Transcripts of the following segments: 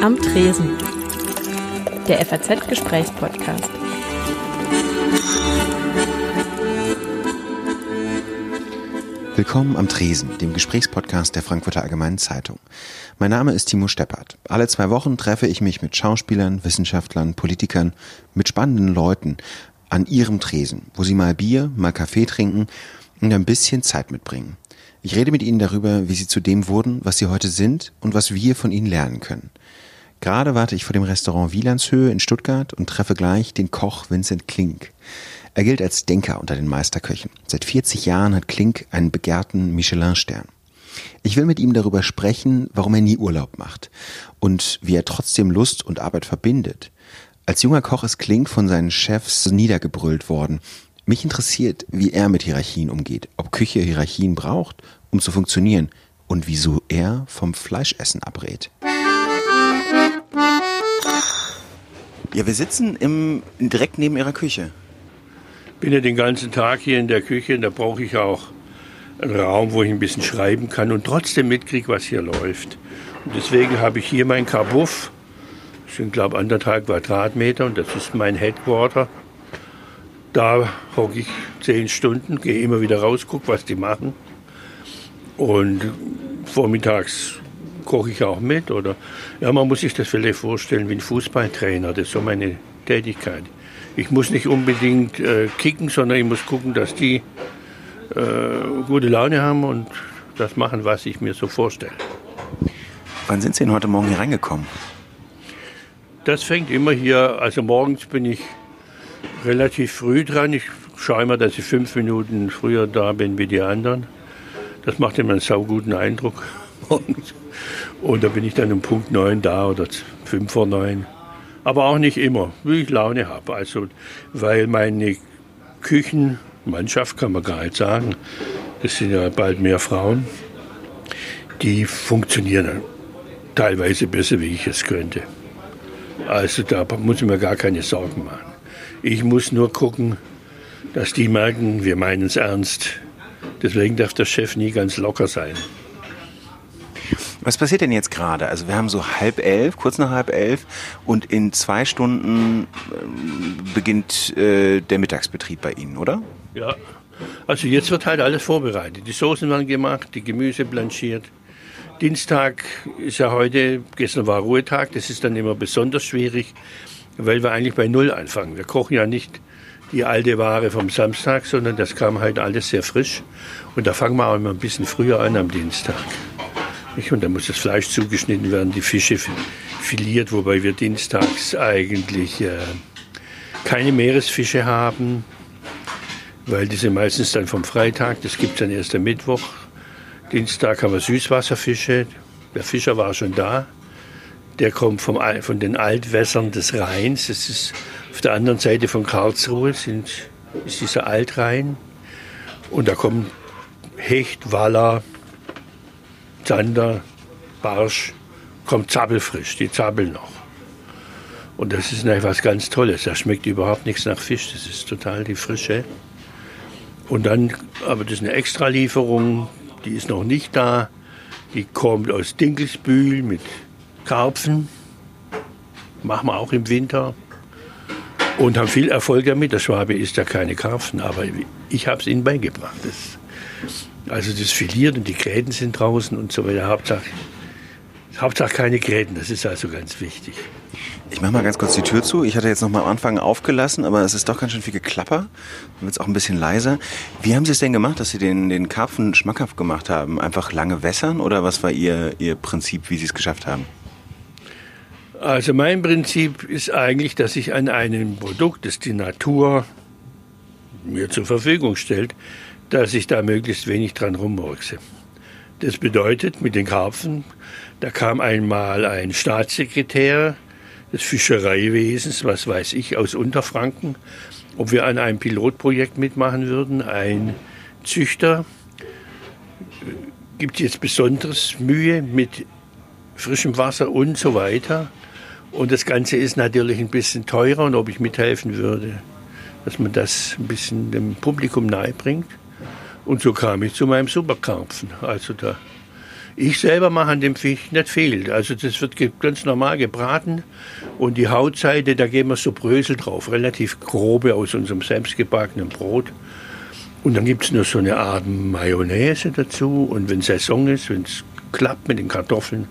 Am Tresen. Der FAZ-Gesprächspodcast. Willkommen am Tresen, dem Gesprächspodcast der Frankfurter Allgemeinen Zeitung. Mein Name ist Timo Steppert. Alle zwei Wochen treffe ich mich mit Schauspielern, Wissenschaftlern, Politikern, mit spannenden Leuten an ihrem Tresen, wo sie mal Bier, mal Kaffee trinken und ein bisschen Zeit mitbringen. Ich rede mit ihnen darüber, wie sie zu dem wurden, was sie heute sind und was wir von ihnen lernen können. Gerade warte ich vor dem Restaurant Wielandshöhe in Stuttgart und treffe gleich den Koch Vincent Klink. Er gilt als Denker unter den Meisterköchen. Seit 40 Jahren hat Klink einen begehrten Michelin-Stern. Ich will mit ihm darüber sprechen, warum er nie Urlaub macht und wie er trotzdem Lust und Arbeit verbindet. Als junger Koch ist Klink von seinen Chefs niedergebrüllt worden. Mich interessiert, wie er mit Hierarchien umgeht, ob Küche Hierarchien braucht, um zu funktionieren und wieso er vom Fleischessen abrät. Ja, wir sitzen im, direkt neben Ihrer Küche bin ja den ganzen Tag hier in der Küche und da brauche ich auch einen Raum, wo ich ein bisschen schreiben kann und trotzdem mitkriege, was hier läuft. Und deswegen habe ich hier mein Kabuff. Das sind, glaube ich, anderthalb Quadratmeter und das ist mein Headquarter. Da hocke ich zehn Stunden, gehe immer wieder raus, gucke, was die machen. Und vormittags koche ich auch mit. Oder ja, man muss sich das vielleicht vorstellen wie ein Fußballtrainer. Das ist so meine Tätigkeit ich muss nicht unbedingt äh, kicken, sondern ich muss gucken, dass die äh, gute Laune haben und das machen, was ich mir so vorstelle. Wann sind Sie denn heute Morgen hier reingekommen? Das fängt immer hier, also morgens bin ich relativ früh dran. Ich schaue immer, dass ich fünf Minuten früher da bin wie die anderen. Das macht immer einen sauguten Eindruck. Und, und da bin ich dann um Punkt neun da oder fünf vor neun aber auch nicht immer, wie ich Laune habe. Also, weil meine Küchenmannschaft, kann man gar nicht sagen, das sind ja bald mehr Frauen, die funktionieren teilweise besser, wie ich es könnte. Also da muss ich mir gar keine Sorgen machen. Ich muss nur gucken, dass die merken, wir meinen es ernst. Deswegen darf der Chef nie ganz locker sein. Was passiert denn jetzt gerade? Also wir haben so halb elf, kurz nach halb elf und in zwei Stunden äh, beginnt äh, der Mittagsbetrieb bei Ihnen, oder? Ja, also jetzt wird halt alles vorbereitet. Die Soßen werden gemacht, die Gemüse blanchiert. Dienstag ist ja heute, gestern war Ruhetag, das ist dann immer besonders schwierig, weil wir eigentlich bei Null anfangen. Wir kochen ja nicht die alte Ware vom Samstag, sondern das kam halt alles sehr frisch. Und da fangen wir auch immer ein bisschen früher an am Dienstag. Und dann muss das Fleisch zugeschnitten werden, die Fische filiert, wobei wir dienstags eigentlich äh, keine Meeresfische haben, weil die sind meistens dann vom Freitag, das gibt es dann erst am Mittwoch. Dienstag haben wir Süßwasserfische, der Fischer war schon da. Der kommt vom, von den Altwässern des Rheins. Das ist auf der anderen Seite von Karlsruhe, sind, ist dieser Altrhein. Und da kommen Hecht, Waller, Zander, Barsch, kommt zappelfrisch, die zappeln noch. Und das ist natürlich was ganz Tolles. Das schmeckt überhaupt nichts nach Fisch. Das ist total die Frische. Und dann, aber das ist eine Extralieferung, die ist noch nicht da. Die kommt aus Dinkelsbühl mit Karpfen. Machen wir auch im Winter. Und haben viel Erfolg damit. Der Schwabe isst ja keine Karpfen, aber ich habe es ihnen beigebracht. Das also das filiert und die Gräten sind draußen und so weiter. Hauptsache, Hauptsache keine Gräten, das ist also ganz wichtig. Ich mache mal ganz kurz die Tür zu. Ich hatte jetzt noch mal am Anfang aufgelassen, aber es ist doch ganz schön viel Geklapper. Dann wird es auch ein bisschen leiser. Wie haben Sie es denn gemacht, dass Sie den, den Karpfen schmackhaft gemacht haben? Einfach lange wässern oder was war Ihr, Ihr Prinzip, wie Sie es geschafft haben? Also mein Prinzip ist eigentlich, dass ich an einem Produkt, das die Natur mir zur Verfügung stellt, dass ich da möglichst wenig dran rummurkse. Das bedeutet, mit den Karpfen, da kam einmal ein Staatssekretär des Fischereiwesens, was weiß ich, aus Unterfranken, ob wir an einem Pilotprojekt mitmachen würden. Ein Züchter gibt jetzt besonders Mühe mit frischem Wasser und so weiter. Und das Ganze ist natürlich ein bisschen teurer und ob ich mithelfen würde, dass man das ein bisschen dem Publikum nahe bringt. Und so kam ich zu meinem Superkarpfen. Also da Ich selber mache an dem Fisch nicht viel. Also das wird ganz normal gebraten und die Hautseite, da geben wir so Brösel drauf, relativ grobe aus unserem selbstgebackenen Brot. Und dann gibt es noch so eine Art Mayonnaise dazu und wenn Saison ist, wenn es klappt mit den Kartoffeln,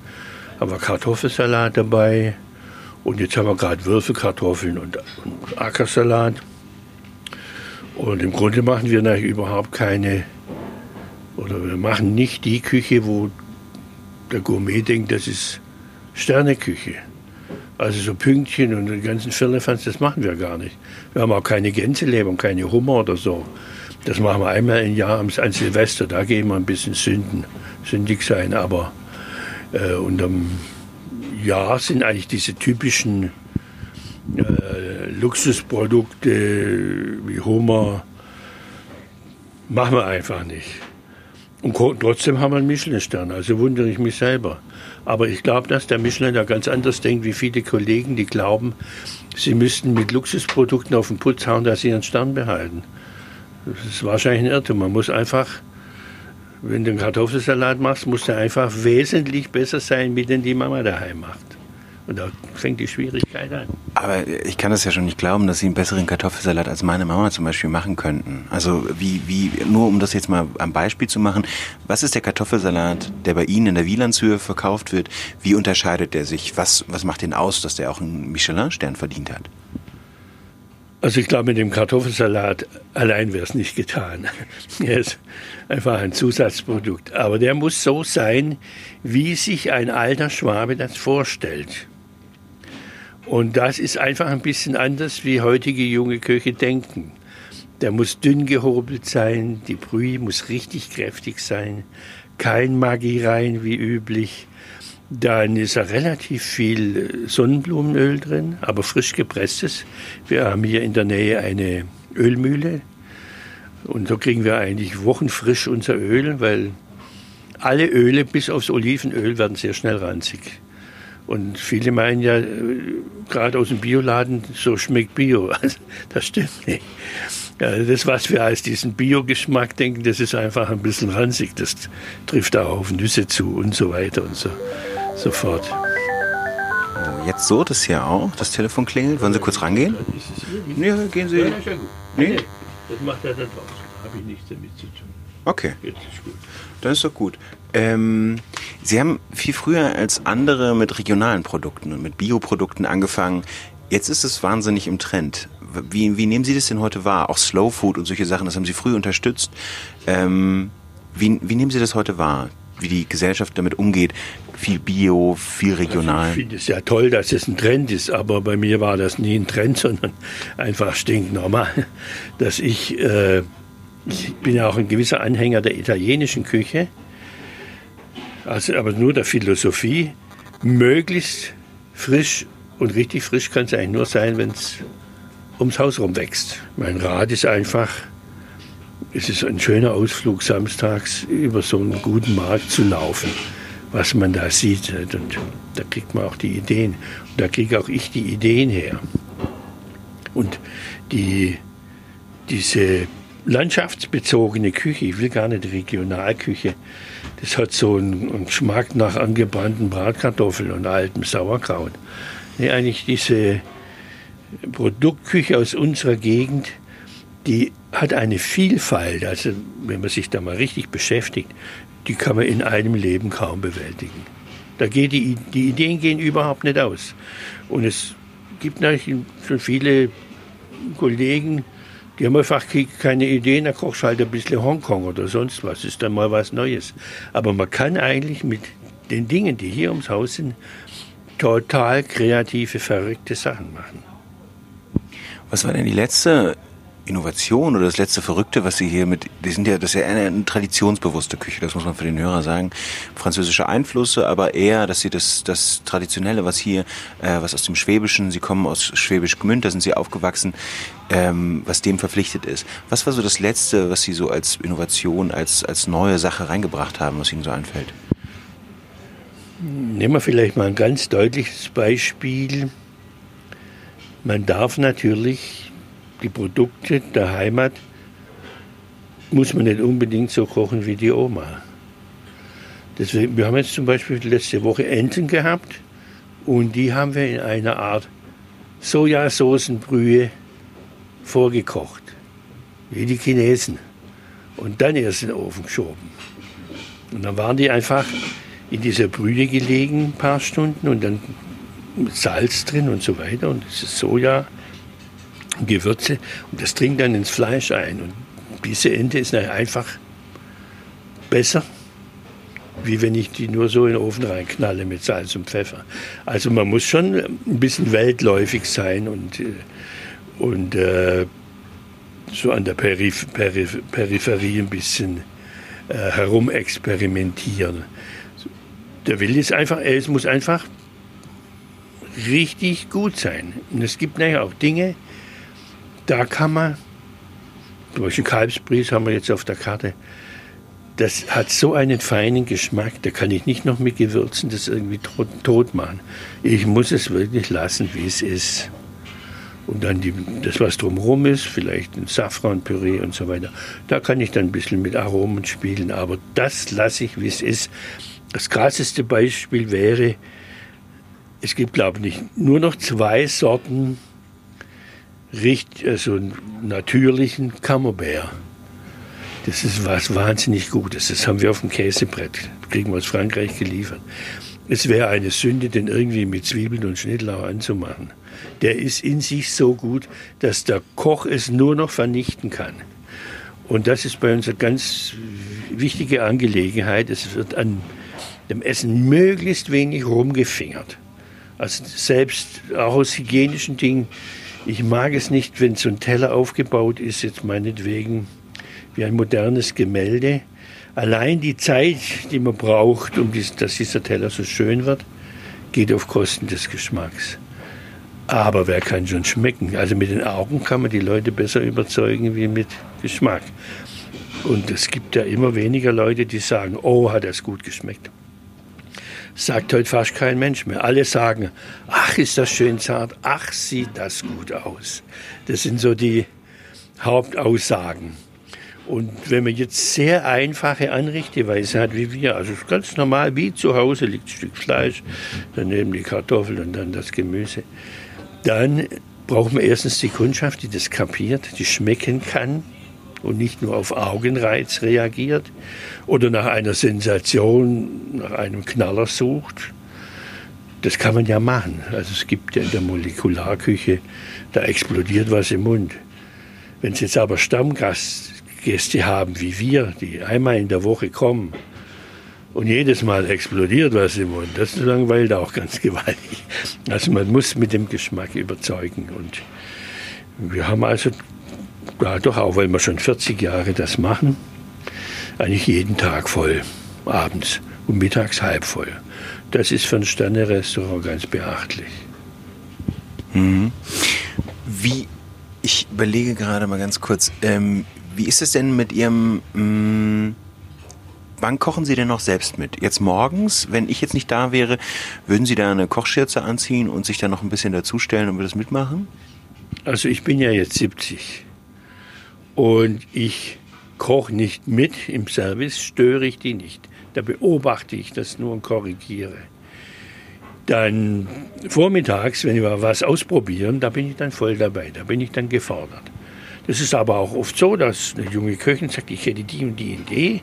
haben wir Kartoffelsalat dabei. Und jetzt haben wir gerade Würfelkartoffeln und, und Ackersalat. Und im Grunde machen wir natürlich überhaupt keine, oder wir machen nicht die Küche, wo der Gourmet denkt, das ist Sterneküche. Also so Pünktchen und den ganzen Firlefanz, das machen wir gar nicht. Wir haben auch keine Gänseleber und keine Hummer oder so. Das machen wir einmal im Jahr an Silvester, da gehen wir ein bisschen sünden, sündig sein. Aber äh, unterm Jahr sind eigentlich diese typischen äh, Luxusprodukte wie Hummer, machen wir einfach nicht. Und trotzdem haben wir einen Michelin-Stern, also wundere ich mich selber. Aber ich glaube, dass der Michelin da ganz anders denkt wie viele Kollegen, die glauben, sie müssten mit Luxusprodukten auf den Putz hauen, dass sie ihren Stern behalten. Das ist wahrscheinlich ein Irrtum. Man muss einfach, wenn du einen Kartoffelsalat machst, muss der einfach wesentlich besser sein, wie den die Mama daheim macht. Und da fängt die Schwierigkeit an. Aber ich kann das ja schon nicht glauben, dass Sie einen besseren Kartoffelsalat als meine Mama zum Beispiel machen könnten. Also wie, wie, nur um das jetzt mal am Beispiel zu machen, was ist der Kartoffelsalat, der bei Ihnen in der Wielandshöhe verkauft wird? Wie unterscheidet der sich? Was, was macht den aus, dass der auch einen Michelin-Stern verdient hat? Also ich glaube, mit dem Kartoffelsalat allein wäre es nicht getan. Er ist einfach ein Zusatzprodukt. Aber der muss so sein, wie sich ein alter Schwabe das vorstellt. Und das ist einfach ein bisschen anders, wie heutige junge Köche denken. Der muss dünn gehobelt sein, die Brühe muss richtig kräftig sein, kein Maggi rein wie üblich. Dann ist da relativ viel Sonnenblumenöl drin, aber frisch gepresstes. Wir haben hier in der Nähe eine Ölmühle und so kriegen wir eigentlich wochenfrisch unser Öl, weil alle Öle bis aufs Olivenöl werden sehr schnell ranzig. Und viele meinen ja, äh, gerade aus dem Bioladen, so schmeckt Bio. Also, das stimmt nicht. Das, was wir als diesen Bio-Geschmack denken, das ist einfach ein bisschen ranzig. Das trifft auch auf Nüsse zu und so weiter und so, so fort. Oh, jetzt so, das hier auch. Das Telefon klingelt. Wollen Sie kurz rangehen? Ja, gehen Sie. Ja, ist ja gut. Nee? Das macht er dann draußen. Da habe ich nichts damit zu tun. Okay. Jetzt ist gut. Dann ist doch gut. Ähm, Sie haben viel früher als andere mit regionalen Produkten und mit Bioprodukten angefangen. Jetzt ist es wahnsinnig im Trend. Wie, wie nehmen Sie das denn heute wahr? Auch Slow Food und solche Sachen, das haben Sie früh unterstützt. Ähm, wie, wie nehmen Sie das heute wahr? Wie die Gesellschaft damit umgeht? Viel Bio, viel regional. Also ich finde es ja toll, dass es ein Trend ist, aber bei mir war das nie ein Trend, sondern einfach stinknormal, dass ich, äh, ich bin ja auch ein gewisser Anhänger der italienischen Küche also aber nur der Philosophie, möglichst frisch und richtig frisch kann es eigentlich nur sein, wenn es ums Haus rum wächst. Mein Rat ist einfach, es ist ein schöner Ausflug samstags über so einen guten Markt zu laufen, was man da sieht. Und da kriegt man auch die Ideen. Und da kriege auch ich die Ideen her. Und die, diese landschaftsbezogene Küche, ich will gar nicht Regionalküche, das hat so einen, einen Geschmack nach angebrannten Bratkartoffeln und altem Sauerkraut. Nee, eigentlich diese Produktküche aus unserer Gegend, die hat eine Vielfalt. Also wenn man sich da mal richtig beschäftigt, die kann man in einem Leben kaum bewältigen. Da geht die, die Ideen gehen überhaupt nicht aus. Und es gibt natürlich schon viele Kollegen, die haben einfach keine Ideen, da kochst halt ein bisschen Hongkong oder sonst was, ist dann mal was Neues. Aber man kann eigentlich mit den Dingen, die hier ums Haus sind, total kreative, verrückte Sachen machen. Was war denn die letzte Innovation oder das letzte Verrückte, was Sie hier mit, die sind ja, das ist ja eine, eine traditionsbewusste Küche, das muss man für den Hörer sagen. Französische Einflüsse, aber eher, dass Sie das, das Traditionelle, was hier, äh, was aus dem Schwäbischen, Sie kommen aus Schwäbisch Gmünd, da sind Sie aufgewachsen, ähm, was dem verpflichtet ist. Was war so das Letzte, was Sie so als Innovation, als, als neue Sache reingebracht haben, was Ihnen so einfällt? Nehmen wir vielleicht mal ein ganz deutliches Beispiel. Man darf natürlich die Produkte der Heimat muss man nicht unbedingt so kochen wie die Oma. Deswegen, wir haben jetzt zum Beispiel letzte Woche Enten gehabt und die haben wir in einer Art Sojasoßenbrühe vorgekocht, wie die Chinesen. Und dann erst in den Ofen geschoben. Und dann waren die einfach in dieser Brühe gelegen, ein paar Stunden und dann mit Salz drin und so weiter und das ist Soja, Gewürze und das dringt dann ins Fleisch ein. Und diese Ente ist einfach besser wie wenn ich die nur so in den Ofen reinknalle mit Salz und Pfeffer. Also man muss schon ein bisschen weltläufig sein und, äh, und äh, so an der Periph Periph Peripherie ein bisschen äh, herumexperimentieren. Der Wille ist einfach, es muss einfach richtig gut sein. Und es gibt nachher auch Dinge, da kann man, zum Beispiel Kalbsbries haben wir jetzt auf der Karte, das hat so einen feinen Geschmack, da kann ich nicht noch mit Gewürzen das irgendwie tot, machen. Ich muss es wirklich lassen, wie es ist. Und dann die, das, was drumherum ist, vielleicht ein Safranpüree und so weiter, da kann ich dann ein bisschen mit Aromen spielen. Aber das lasse ich, wie es ist. Das krasseste Beispiel wäre, es gibt, glaube ich, nur noch zwei Sorten also natürlichen Camembert. Das ist was wahnsinnig Gutes. Das haben wir auf dem Käsebrett. Kriegen wir aus Frankreich geliefert. Es wäre eine Sünde, den irgendwie mit Zwiebeln und Schnittlauch anzumachen. Der ist in sich so gut, dass der Koch es nur noch vernichten kann. Und das ist bei uns eine ganz wichtige Angelegenheit. Es wird an dem Essen möglichst wenig rumgefingert. Also selbst auch aus hygienischen Dingen. Ich mag es nicht, wenn so ein Teller aufgebaut ist, jetzt meinetwegen wie ein modernes Gemälde. Allein die Zeit, die man braucht, um dies, dass dieser Teller so schön wird, geht auf Kosten des Geschmacks. Aber wer kann schon schmecken? Also mit den Augen kann man die Leute besser überzeugen wie mit Geschmack. Und es gibt ja immer weniger Leute, die sagen, oh, hat das gut geschmeckt. Sagt heute fast kein Mensch mehr. Alle sagen, ach, ist das schön zart, ach, sieht das gut aus. Das sind so die Hauptaussagen. Und wenn man jetzt sehr einfache Anrichteweise hat wie wir, also ganz normal wie zu Hause liegt ein Stück Fleisch, daneben die Kartoffeln und dann das Gemüse, dann braucht man erstens die Kundschaft, die das kapiert, die schmecken kann und nicht nur auf Augenreiz reagiert oder nach einer Sensation, nach einem Knaller sucht. Das kann man ja machen. Also es gibt ja in der Molekularküche, da explodiert was im Mund. Wenn es jetzt aber Stammgast Gäste haben wie wir, die einmal in der Woche kommen und jedes Mal explodiert was im Mund, das langweilt auch ganz gewaltig. Also man muss mit dem Geschmack überzeugen. Und wir haben also, ja doch auch, weil wir schon 40 Jahre das machen, eigentlich jeden Tag voll, abends und mittags halb voll. Das ist für ein Sterne-Restaurant ganz beachtlich. Mhm. Wie, ich überlege gerade mal ganz kurz, ähm, wie ist es denn mit Ihrem... Mh, mm, wann kochen Sie denn noch selbst mit? Jetzt morgens, wenn ich jetzt nicht da wäre, würden Sie da eine Kochschürze anziehen und sich da noch ein bisschen dazustellen und das mitmachen? Also ich bin ja jetzt 70 und ich koche nicht mit im Service, störe ich die nicht. Da beobachte ich das nur und korrigiere. Dann vormittags, wenn wir was ausprobieren, da bin ich dann voll dabei, da bin ich dann gefordert. Es ist aber auch oft so, dass eine junge Köchin sagt, ich hätte die und die Idee.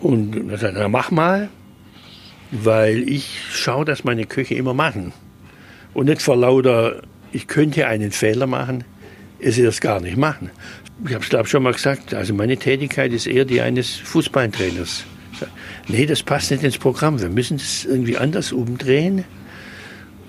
Und dann sagt er, mach mal, weil ich schaue, dass meine Köche immer machen. Und nicht vor lauter, ich könnte einen Fehler machen, es erst gar nicht machen. Ich habe es, glaube schon mal gesagt, also meine Tätigkeit ist eher die eines Fußballtrainers. Nee, das passt nicht ins Programm. Wir müssen das irgendwie anders umdrehen.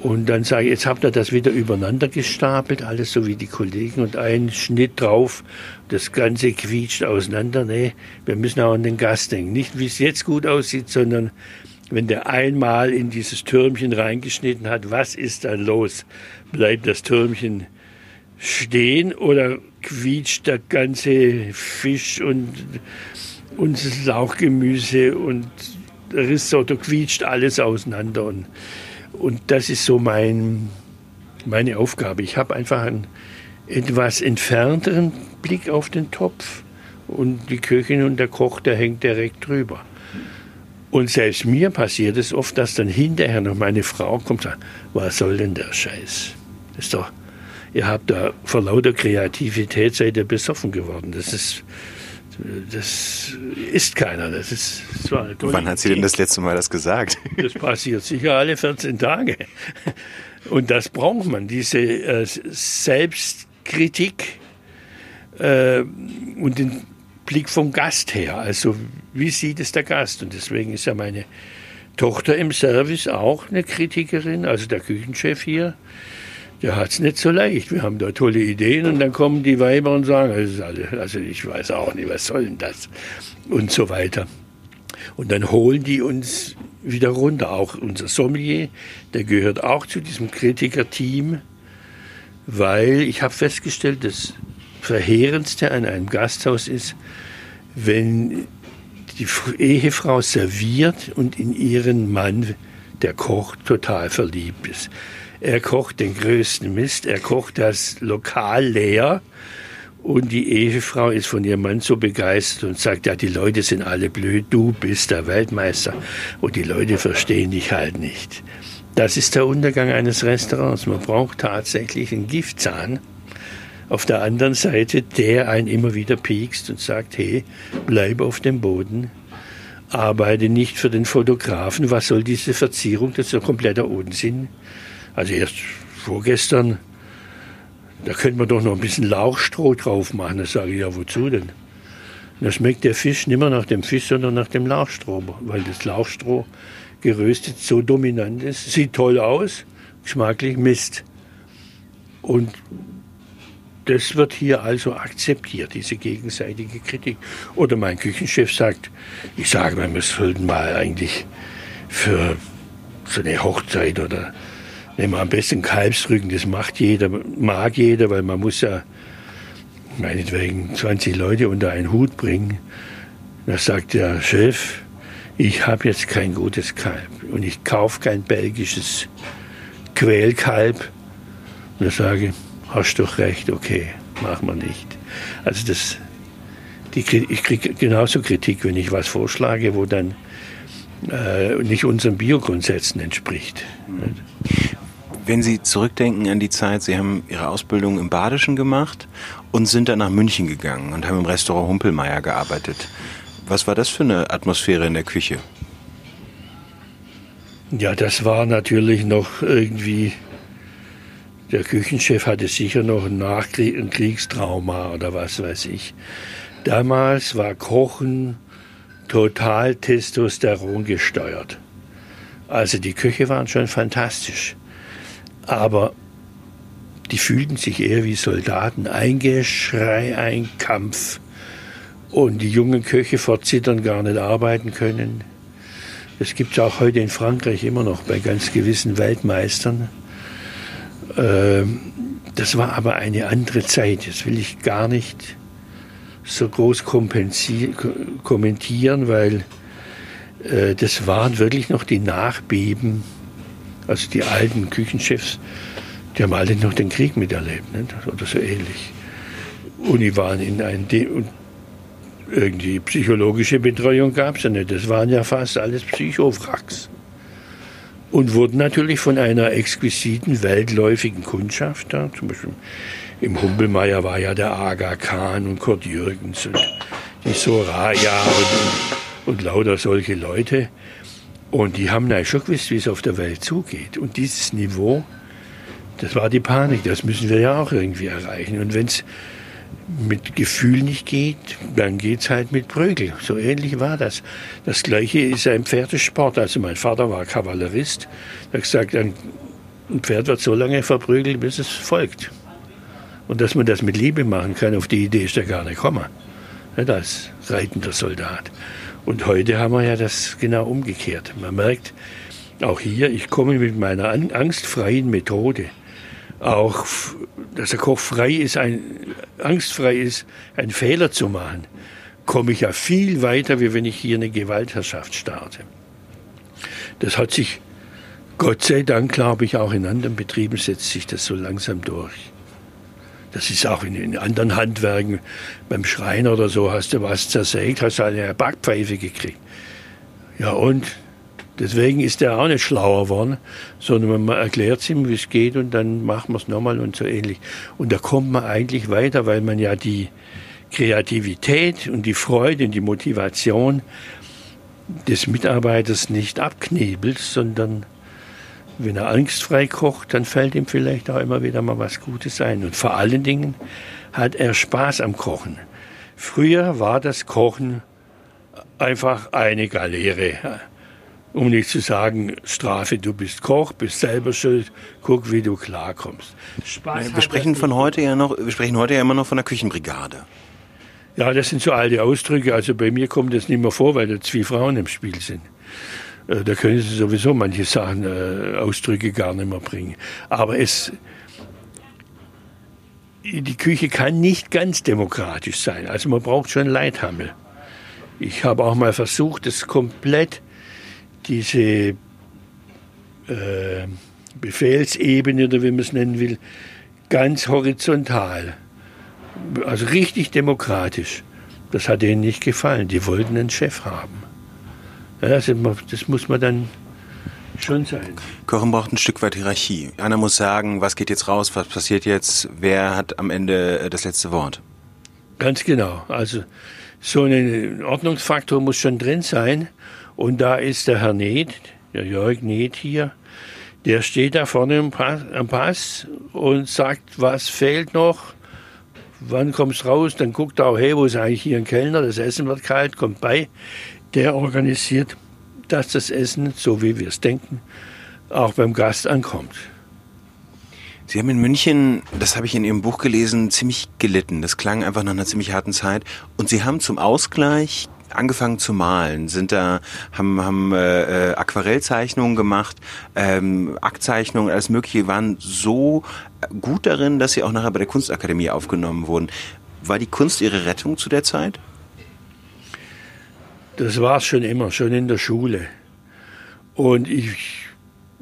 Und dann sage ich, jetzt habt ihr das wieder übereinander gestapelt, alles so wie die Kollegen und ein Schnitt drauf, das Ganze quietscht auseinander. Nee, wir müssen auch an den Gast denken. Nicht wie es jetzt gut aussieht, sondern wenn der einmal in dieses Türmchen reingeschnitten hat, was ist dann los? Bleibt das Türmchen stehen oder quietscht der ganze Fisch und, das Lauchgemüse und Risotto quietscht alles auseinander und und das ist so mein, meine Aufgabe. Ich habe einfach einen etwas entfernteren Blick auf den Topf und die Köchin und der Koch, der hängt direkt drüber. Und selbst mir passiert es oft, dass dann hinterher noch meine Frau kommt und sagt, was soll denn der Scheiß? Das ist doch, ihr habt da vor lauter Kreativität seid ihr besoffen geworden. Das ist, das ist keiner. Das ist, das Wann hat sie denn das letzte Mal das gesagt? Das passiert sicher alle 14 Tage. Und das braucht man, diese äh, Selbstkritik äh, und den Blick vom Gast her. Also wie sieht es der Gast? Und deswegen ist ja meine Tochter im Service auch eine Kritikerin, also der Küchenchef hier. Der hat es nicht so leicht. Wir haben da tolle Ideen und dann kommen die Weiber und sagen, also ich weiß auch nicht, was soll denn das? Und so weiter. Und dann holen die uns wieder runter. Auch unser Sommelier, der gehört auch zu diesem Kritikerteam, weil ich habe festgestellt, das Verheerendste an einem Gasthaus ist, wenn die Ehefrau serviert und in ihren Mann, der Koch, total verliebt ist. Er kocht den größten Mist, er kocht das Lokal leer. Und die Ehefrau ist von ihrem Mann so begeistert und sagt, ja, die Leute sind alle blöd, du bist der Weltmeister. Und die Leute verstehen dich halt nicht. Das ist der Untergang eines Restaurants. Man braucht tatsächlich einen Giftzahn. Auf der anderen Seite, der einen immer wieder piekst und sagt, hey, bleib auf dem Boden, arbeite nicht für den Fotografen, was soll diese Verzierung, das ist ja kompletter Unsinn. Also erst vorgestern, da könnte man doch noch ein bisschen Lauchstroh drauf machen. Da sage ich, ja, wozu denn? Da schmeckt der Fisch nicht mehr nach dem Fisch, sondern nach dem Lauchstroh, weil das Lauchstroh geröstet so dominant ist. Sieht toll aus, geschmacklich Mist. Und das wird hier also akzeptiert, diese gegenseitige Kritik. Oder mein Küchenchef sagt, ich sage mal, wir sollten mal eigentlich für so eine Hochzeit oder nehmen wir am besten Kalbsrücken, das macht jeder, mag jeder, weil man muss ja meinetwegen 20 Leute unter einen Hut bringen. Da sagt der Chef, ich habe jetzt kein gutes Kalb und ich kaufe kein belgisches Quälkalb. Und da sage ich, hast doch recht, okay, machen wir nicht. Also das, die, ich kriege genauso Kritik, wenn ich was vorschlage, wo dann äh, nicht unseren Biogrundsätzen entspricht. Wenn Sie zurückdenken an die Zeit, Sie haben Ihre Ausbildung im Badischen gemacht und sind dann nach München gegangen und haben im Restaurant Humpelmeier gearbeitet. Was war das für eine Atmosphäre in der Küche? Ja, das war natürlich noch irgendwie der Küchenchef hatte sicher noch ein, Nachkrieg, Kriegstrauma oder was weiß ich. Damals war Kochen total Testosteron gesteuert. Also die Köche waren schon fantastisch. Aber die fühlten sich eher wie Soldaten. Ein Geschrei, ein Kampf. Und die jungen Köche vor Zittern gar nicht arbeiten können. Das gibt es auch heute in Frankreich immer noch bei ganz gewissen Weltmeistern. Ähm, das war aber eine andere Zeit. Das will ich gar nicht so groß kommentieren, weil äh, das waren wirklich noch die Nachbeben. Also die alten Küchenchefs, die haben alle noch den Krieg miterlebt nicht? oder so ähnlich. Und die waren in einem, und irgendwie psychologische Betreuung gab es ja nicht. Das waren ja fast alles Psychowracks und wurden natürlich von einer exquisiten, weltläufigen Kundschaft da, zum Beispiel im Humpelmeier war ja der Aga Khan und Kurt Jürgens und die Soraya und, und lauter solche Leute. Und die haben natürlich schon gewusst, wie es auf der Welt zugeht. Und dieses Niveau, das war die Panik, das müssen wir ja auch irgendwie erreichen. Und wenn es mit Gefühl nicht geht, dann geht es halt mit Prügel. So ähnlich war das. Das Gleiche ist ja im Pferdesport. Also mein Vater war Kavallerist. Er hat gesagt, ein Pferd wird so lange verprügelt, bis es folgt. Und dass man das mit Liebe machen kann, auf die Idee ist er gar nicht gekommen. Als reitender Soldat. Und heute haben wir ja das genau umgekehrt. Man merkt, auch hier, ich komme mit meiner angstfreien Methode auch, dass der Koch frei ist, ein, angstfrei ist, einen Fehler zu machen, komme ich ja viel weiter, wie wenn ich hier eine Gewaltherrschaft starte. Das hat sich, Gott sei Dank, glaube ich, auch in anderen Betrieben setzt sich das so langsam durch. Das ist auch in, in anderen Handwerken, beim Schreiner oder so, hast du was zersägt, hast du eine Backpfeife gekriegt. Ja, und deswegen ist er auch nicht schlauer geworden, sondern man erklärt es ihm, wie es geht und dann machen wir es nochmal und so ähnlich. Und da kommt man eigentlich weiter, weil man ja die Kreativität und die Freude und die Motivation des Mitarbeiters nicht abknebelt, sondern wenn er angstfrei kocht, dann fällt ihm vielleicht auch immer wieder mal was Gutes ein. Und vor allen Dingen hat er Spaß am Kochen. Früher war das Kochen einfach eine Galeere. Um nicht zu sagen, Strafe, du bist Koch, bist selber schuld, guck, wie du klarkommst. Spaß wir sprechen von heute ja noch, wir sprechen heute ja immer noch von der Küchenbrigade. Ja, das sind so alte Ausdrücke. Also bei mir kommt das nicht mehr vor, weil da zwei Frauen im Spiel sind. Äh, da können Sie sowieso manche Sachen, äh, Ausdrücke gar nicht mehr bringen. Aber es, die Küche kann nicht ganz demokratisch sein. Also man braucht schon Leithammel. Ich habe auch mal versucht, das komplett, diese äh, Befehlsebene oder wie man es nennen will, ganz horizontal, also richtig demokratisch. Das hat denen nicht gefallen. Die wollten einen Chef haben. Das, das muss man dann schon sein. Kochen braucht ein Stück weit Hierarchie. Einer muss sagen, was geht jetzt raus, was passiert jetzt, wer hat am Ende äh, das letzte Wort. Ganz genau. Also so ein Ordnungsfaktor muss schon drin sein. Und da ist der Herr Neth, der Jörg Neth hier, der steht da vorne am Pass, am Pass und sagt, was fehlt noch, wann kommst raus, dann guckt er auch, hey, wo ist eigentlich hier ein Kellner, das Essen wird kalt, kommt bei der organisiert, dass das Essen, so wie wir es denken, auch beim Gast ankommt. Sie haben in München, das habe ich in Ihrem Buch gelesen, ziemlich gelitten. Das klang einfach nach einer ziemlich harten Zeit. Und Sie haben zum Ausgleich angefangen zu malen, sind da, haben, haben äh, äh Aquarellzeichnungen gemacht, ähm, Aktzeichnungen, alles Mögliche, waren so gut darin, dass sie auch nachher bei der Kunstakademie aufgenommen wurden. War die Kunst Ihre Rettung zu der Zeit? Das war es schon immer, schon in der Schule. Und ich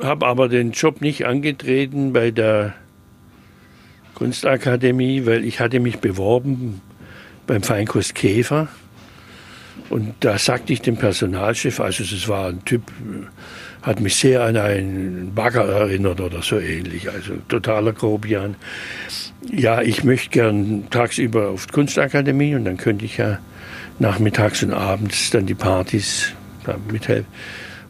habe aber den Job nicht angetreten bei der Kunstakademie, weil ich hatte mich beworben beim Feinkost Käfer. Und da sagte ich dem Personalchef, also es war ein Typ, hat mich sehr an einen Bagger erinnert oder so ähnlich, also totaler Grobian. Ja, ich möchte gern tagsüber auf die Kunstakademie und dann könnte ich ja nachmittags und abends dann die Partys mithelfen.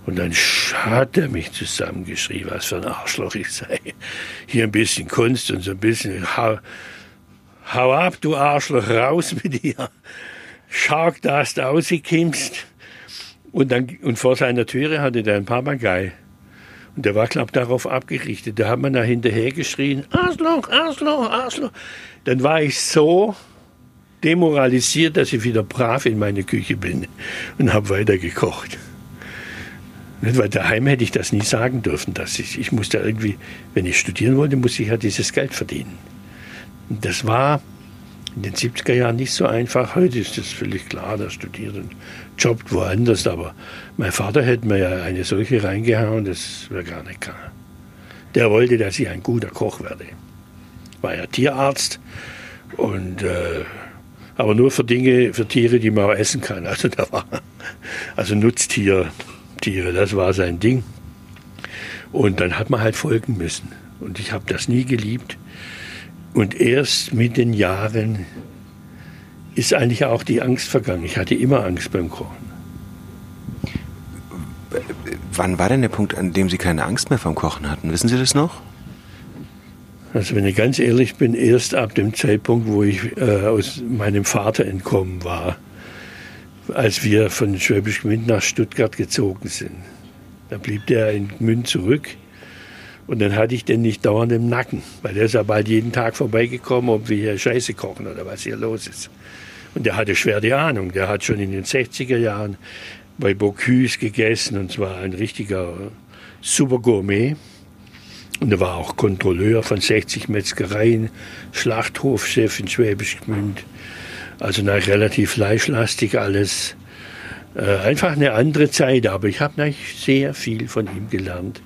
Und dann hat er mich zusammengeschrieben, was für ein Arschloch ich sei. Hier ein bisschen Kunst und so ein bisschen hau, hau ab, du Arschloch, raus mit dir. Schau, dass du rauskommst. Und, dann, und vor seiner Türe hatte der ein Papagei. Und der war, glaube darauf abgerichtet. Da hat man da hinterher geschrien, Arschloch, Arschloch, Arschloch. Dann war ich so demoralisiert, dass ich wieder brav in meine Küche bin und habe weiter gekocht. Nicht, weil daheim hätte ich das nie sagen dürfen. Dass ich, ich musste irgendwie, wenn ich studieren wollte, musste ich ja dieses Geld verdienen. Und das war in den 70er Jahren nicht so einfach. Heute ist das völlig klar, der studiert und jobbt woanders. Aber mein Vater hätte mir ja eine solche reingehauen, das wäre gar nicht klar. Der wollte, dass ich ein guter Koch werde. War ja Tierarzt und äh, aber nur für Dinge, für Tiere, die man auch essen kann. Also da war, also Nutztiere, Tiere, das war sein Ding. Und dann hat man halt folgen müssen. Und ich habe das nie geliebt. Und erst mit den Jahren ist eigentlich auch die Angst vergangen. Ich hatte immer Angst beim Kochen. Wann war denn der Punkt, an dem Sie keine Angst mehr vom Kochen hatten? Wissen Sie das noch? Also wenn ich ganz ehrlich bin, erst ab dem Zeitpunkt, wo ich äh, aus meinem Vater entkommen war, als wir von Schwäbisch Gmünd nach Stuttgart gezogen sind. Da blieb der in Gmünd zurück und dann hatte ich den nicht dauernd im Nacken, weil der ist ja bald jeden Tag vorbeigekommen, ob wir hier Scheiße kochen oder was hier los ist. Und der hatte schwer die Ahnung. Der hat schon in den 60er Jahren bei Bocuse gegessen und zwar ein richtiger super Gourmet. Und er war auch Kontrolleur von 60 Metzgereien, Schlachthofchef in Schwäbisch Gmünd. Also na, relativ fleischlastig alles. Äh, einfach eine andere Zeit, aber ich habe sehr viel von ihm gelernt.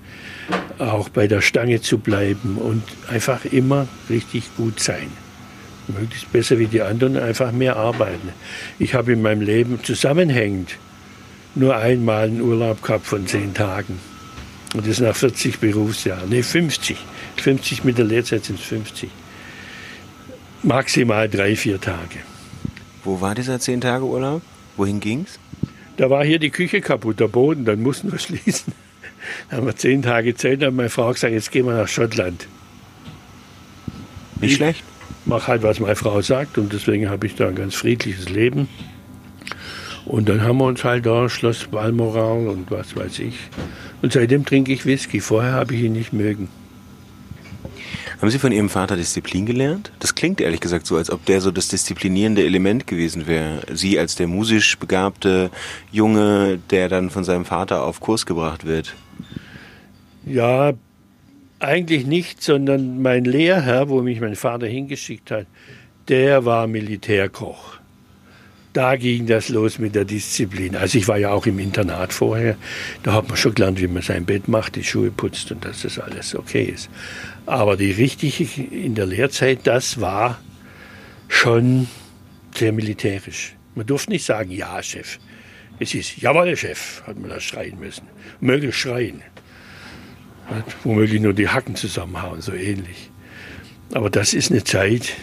Auch bei der Stange zu bleiben und einfach immer richtig gut sein. Möglichst besser wie die anderen, einfach mehr arbeiten. Ich habe in meinem Leben zusammenhängend nur einmal einen Urlaub gehabt von zehn Tagen. Und das nach 40 Berufsjahren. Ne, 50. 50 mit der Lehrzeit sind es 50. Maximal drei, vier Tage. Wo war dieser zehn Tage Urlaub? Wohin ging's? Da war hier die Küche kaputt, der Boden, dann mussten wir schließen. Dann haben wir zehn Tage Zeit, dann hat meine Frau gesagt, jetzt gehen wir nach Schottland. Nicht ich schlecht. Mach halt, was meine Frau sagt und deswegen habe ich da ein ganz friedliches Leben. Und dann haben wir uns halt da Schloss Balmoral und was weiß ich. Und seitdem trinke ich Whisky. Vorher habe ich ihn nicht mögen. Haben Sie von Ihrem Vater Disziplin gelernt? Das klingt ehrlich gesagt so, als ob der so das disziplinierende Element gewesen wäre. Sie als der musisch begabte Junge, der dann von seinem Vater auf Kurs gebracht wird. Ja, eigentlich nicht, sondern mein Lehrherr, wo mich mein Vater hingeschickt hat, der war Militärkoch. Da ging das los mit der Disziplin. Also ich war ja auch im Internat vorher. Da hat man schon gelernt, wie man sein Bett macht, die Schuhe putzt und dass das alles okay ist. Aber die richtige in der Lehrzeit, das war schon sehr militärisch. Man durfte nicht sagen, ja, Chef. Es ist, jawohl, Chef, hat man da schreien müssen. Möglichst schreien. Hat womöglich nur die Hacken zusammenhauen, so ähnlich. Aber das ist eine Zeit,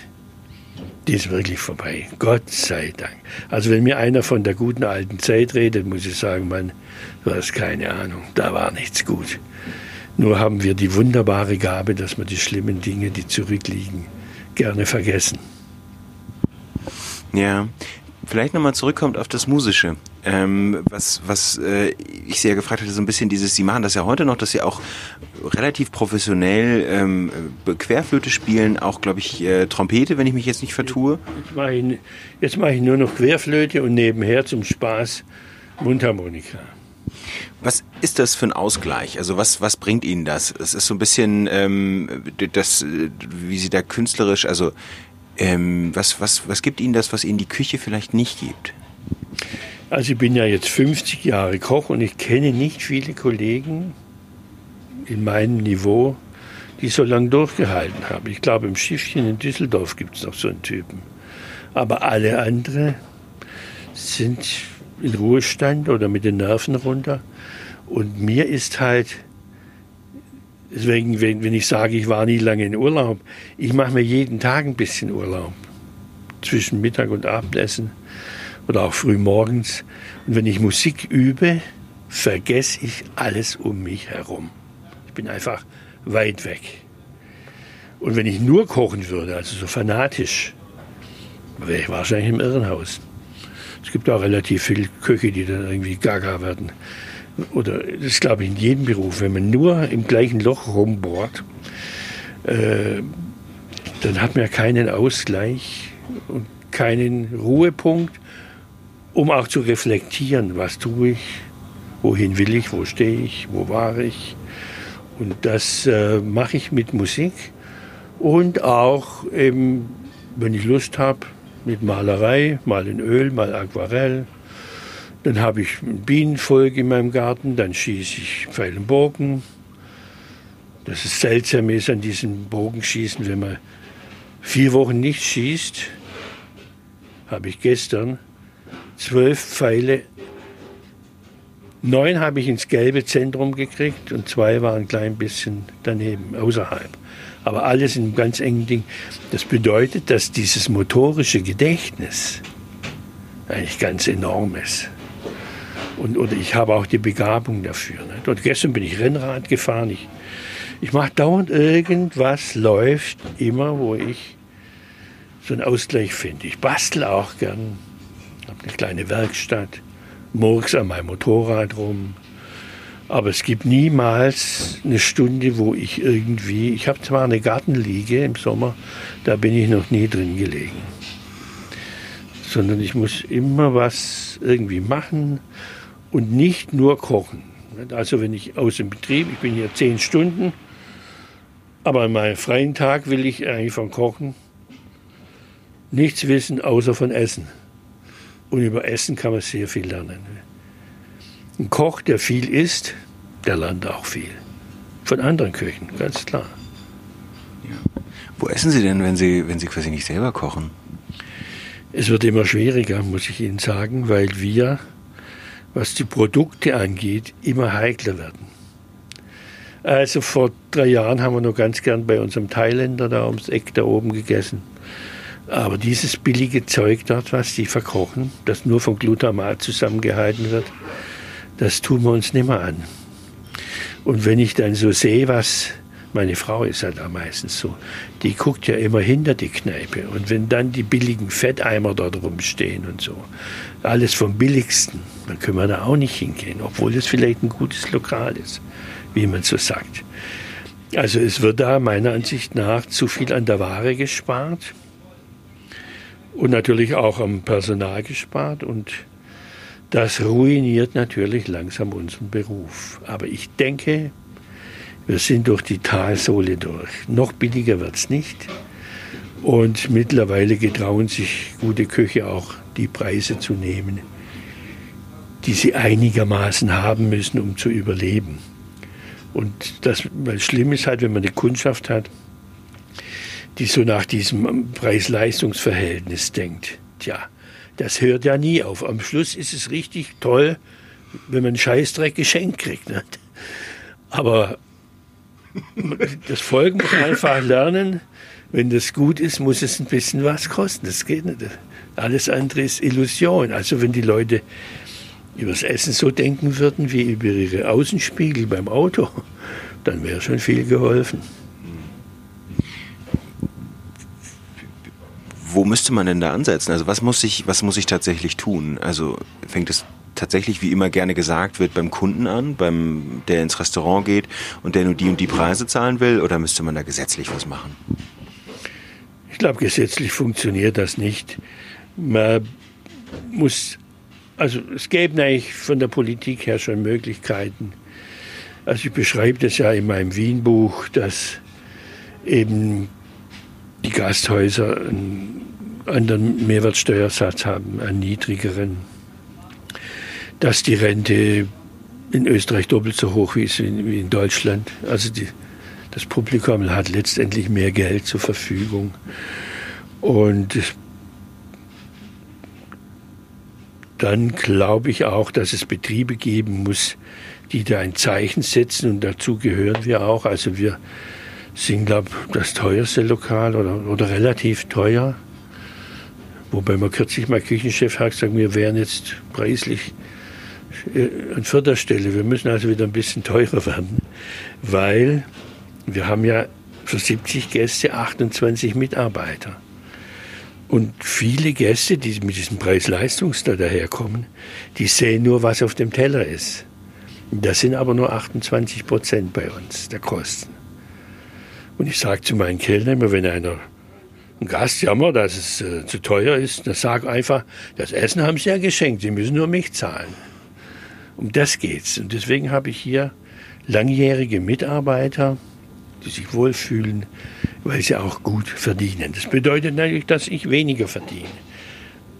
die ist wirklich vorbei. Gott sei Dank. Also wenn mir einer von der guten alten Zeit redet, muss ich sagen, man, du hast keine Ahnung, da war nichts gut. Nur haben wir die wunderbare Gabe, dass wir die schlimmen Dinge, die zurückliegen, gerne vergessen. Ja, vielleicht nochmal zurückkommt auf das Musische. Ähm, was was äh, ich sehr gefragt hatte, so ein bisschen dieses, Sie machen das ja heute noch, dass Sie auch relativ professionell ähm, Querflöte spielen, auch glaube ich äh, Trompete, wenn ich mich jetzt nicht vertue. Jetzt mache ich, mach ich nur noch Querflöte und nebenher zum Spaß Mundharmonika. Was ist das für ein Ausgleich? Also was, was bringt Ihnen das? Es ist so ein bisschen ähm, das, wie Sie da künstlerisch, also ähm, was, was, was gibt Ihnen das, was Ihnen die Küche vielleicht nicht gibt? Also ich bin ja jetzt 50 Jahre Koch und ich kenne nicht viele Kollegen in meinem Niveau, die so lange durchgehalten haben. Ich glaube, im Schiffchen in Düsseldorf gibt es noch so einen Typen. Aber alle anderen sind in Ruhestand oder mit den Nerven runter. Und mir ist halt, deswegen, wenn, wenn ich sage, ich war nie lange in Urlaub, ich mache mir jeden Tag ein bisschen Urlaub. Zwischen Mittag und Abendessen oder auch früh morgens. Und wenn ich Musik übe, vergesse ich alles um mich herum. Ich bin einfach weit weg. Und wenn ich nur kochen würde, also so fanatisch, wäre ich wahrscheinlich im Irrenhaus. Es gibt auch relativ viele Köche, die dann irgendwie gaga werden. Oder das glaube ich, in jedem Beruf. Wenn man nur im gleichen Loch rumbohrt, äh, dann hat man ja keinen Ausgleich und keinen Ruhepunkt, um auch zu reflektieren, was tue ich, wohin will ich, wo stehe ich, wo war ich. Und das äh, mache ich mit Musik und auch, eben, wenn ich Lust habe, mit Malerei, mal in Öl, mal Aquarell. Dann habe ich ein Bienenvolk in meinem Garten, dann schieße ich Pfeil und Bogen. Das ist seltsam ist an diesem Bogenschießen, wenn man vier Wochen nicht schießt, habe ich gestern zwölf Pfeile, neun habe ich ins gelbe Zentrum gekriegt und zwei waren ein klein bisschen daneben, außerhalb aber alles in einem ganz engen Ding. Das bedeutet, dass dieses motorische Gedächtnis eigentlich ganz enorm ist. Und, oder ich habe auch die Begabung dafür. Nicht? Und gestern bin ich Rennrad gefahren. Ich, ich mache dauernd irgendwas, läuft immer, wo ich so einen Ausgleich finde. Ich bastel auch gern, habe eine kleine Werkstatt, murks an meinem Motorrad rum. Aber es gibt niemals eine Stunde, wo ich irgendwie, ich habe zwar eine Gartenliege im Sommer, da bin ich noch nie drin gelegen. Sondern ich muss immer was irgendwie machen und nicht nur kochen. Also wenn ich aus dem Betrieb, ich bin hier zehn Stunden, aber an meinem freien Tag will ich eigentlich von Kochen nichts wissen, außer von Essen. Und über Essen kann man sehr viel lernen. Ein Koch, der viel isst, der lernt auch viel. Von anderen Köchen, ganz klar. Ja. Wo essen Sie denn, wenn Sie, wenn Sie quasi nicht selber kochen? Es wird immer schwieriger, muss ich Ihnen sagen, weil wir was die Produkte angeht, immer heikler werden. Also vor drei Jahren haben wir noch ganz gern bei unserem Thailänder da ums Eck da oben gegessen. Aber dieses billige Zeug dort, was die verkochen, das nur von Glutamat zusammengehalten wird, das tun wir uns nicht mehr an. Und wenn ich dann so sehe, was meine Frau ist halt auch meistens so, die guckt ja immer hinter die Kneipe. Und wenn dann die billigen Fetteimer dort rumstehen und so, alles vom billigsten, dann können wir da auch nicht hingehen, obwohl es vielleicht ein gutes Lokal ist wie man so sagt. Also es wird da meiner Ansicht nach zu viel an der Ware gespart und natürlich auch am Personal gespart und das ruiniert natürlich langsam unseren Beruf. Aber ich denke, wir sind durch die Talsohle durch. Noch billiger wird es nicht. Und mittlerweile getrauen sich gute Köche auch, die Preise zu nehmen, die sie einigermaßen haben müssen, um zu überleben. Und das weil schlimm ist halt, wenn man eine Kundschaft hat, die so nach diesem Preis-Leistungs-Verhältnis denkt. Tja, das hört ja nie auf. Am Schluss ist es richtig toll, wenn man einen Scheißdreck geschenkt kriegt. Ne? Aber das Volk muss einfach lernen, wenn das gut ist, muss es ein bisschen was kosten. Das geht nicht. Alles andere ist Illusion. Also wenn die Leute über das Essen so denken würden wie über ihre Außenspiegel beim Auto, dann wäre schon viel geholfen. Wo müsste man denn da ansetzen? Also was muss ich, was muss ich tatsächlich tun? Also fängt es tatsächlich, wie immer gerne gesagt wird, beim Kunden an, beim, der ins Restaurant geht und der nur die und die Preise zahlen will, oder müsste man da gesetzlich was machen? Ich glaube, gesetzlich funktioniert das nicht. Man muss also es gäbe eigentlich von der Politik her schon Möglichkeiten. Also ich beschreibe das ja in meinem Wienbuch, dass eben die Gasthäuser einen anderen Mehrwertsteuersatz haben, einen niedrigeren. Dass die Rente in Österreich doppelt so hoch ist wie in Deutschland. Also die, das Publikum hat letztendlich mehr Geld zur Verfügung. Und dann glaube ich auch, dass es Betriebe geben muss, die da ein Zeichen setzen und dazu gehören wir auch. Also wir sind, glaube ich, das teuerste Lokal oder, oder relativ teuer. Wobei man kürzlich mal Küchenchef hat gesagt, wir wären jetzt preislich an vierter Stelle. Wir müssen also wieder ein bisschen teurer werden, weil wir haben ja für 70 Gäste 28 Mitarbeiter. Und viele Gäste, die mit diesem Preis-Leistungs da daherkommen, die sehen nur, was auf dem Teller ist. Das sind aber nur 28 Prozent bei uns der Kosten. Und ich sage zu meinen Kellnern immer, wenn einer ein Gast jammert, dass es äh, zu teuer ist, dann sage einfach, das Essen haben sie ja geschenkt, sie müssen nur mich zahlen. Um das geht's. Und deswegen habe ich hier langjährige Mitarbeiter, die sich wohlfühlen, weil sie auch gut verdienen. Das bedeutet natürlich, dass ich weniger verdiene.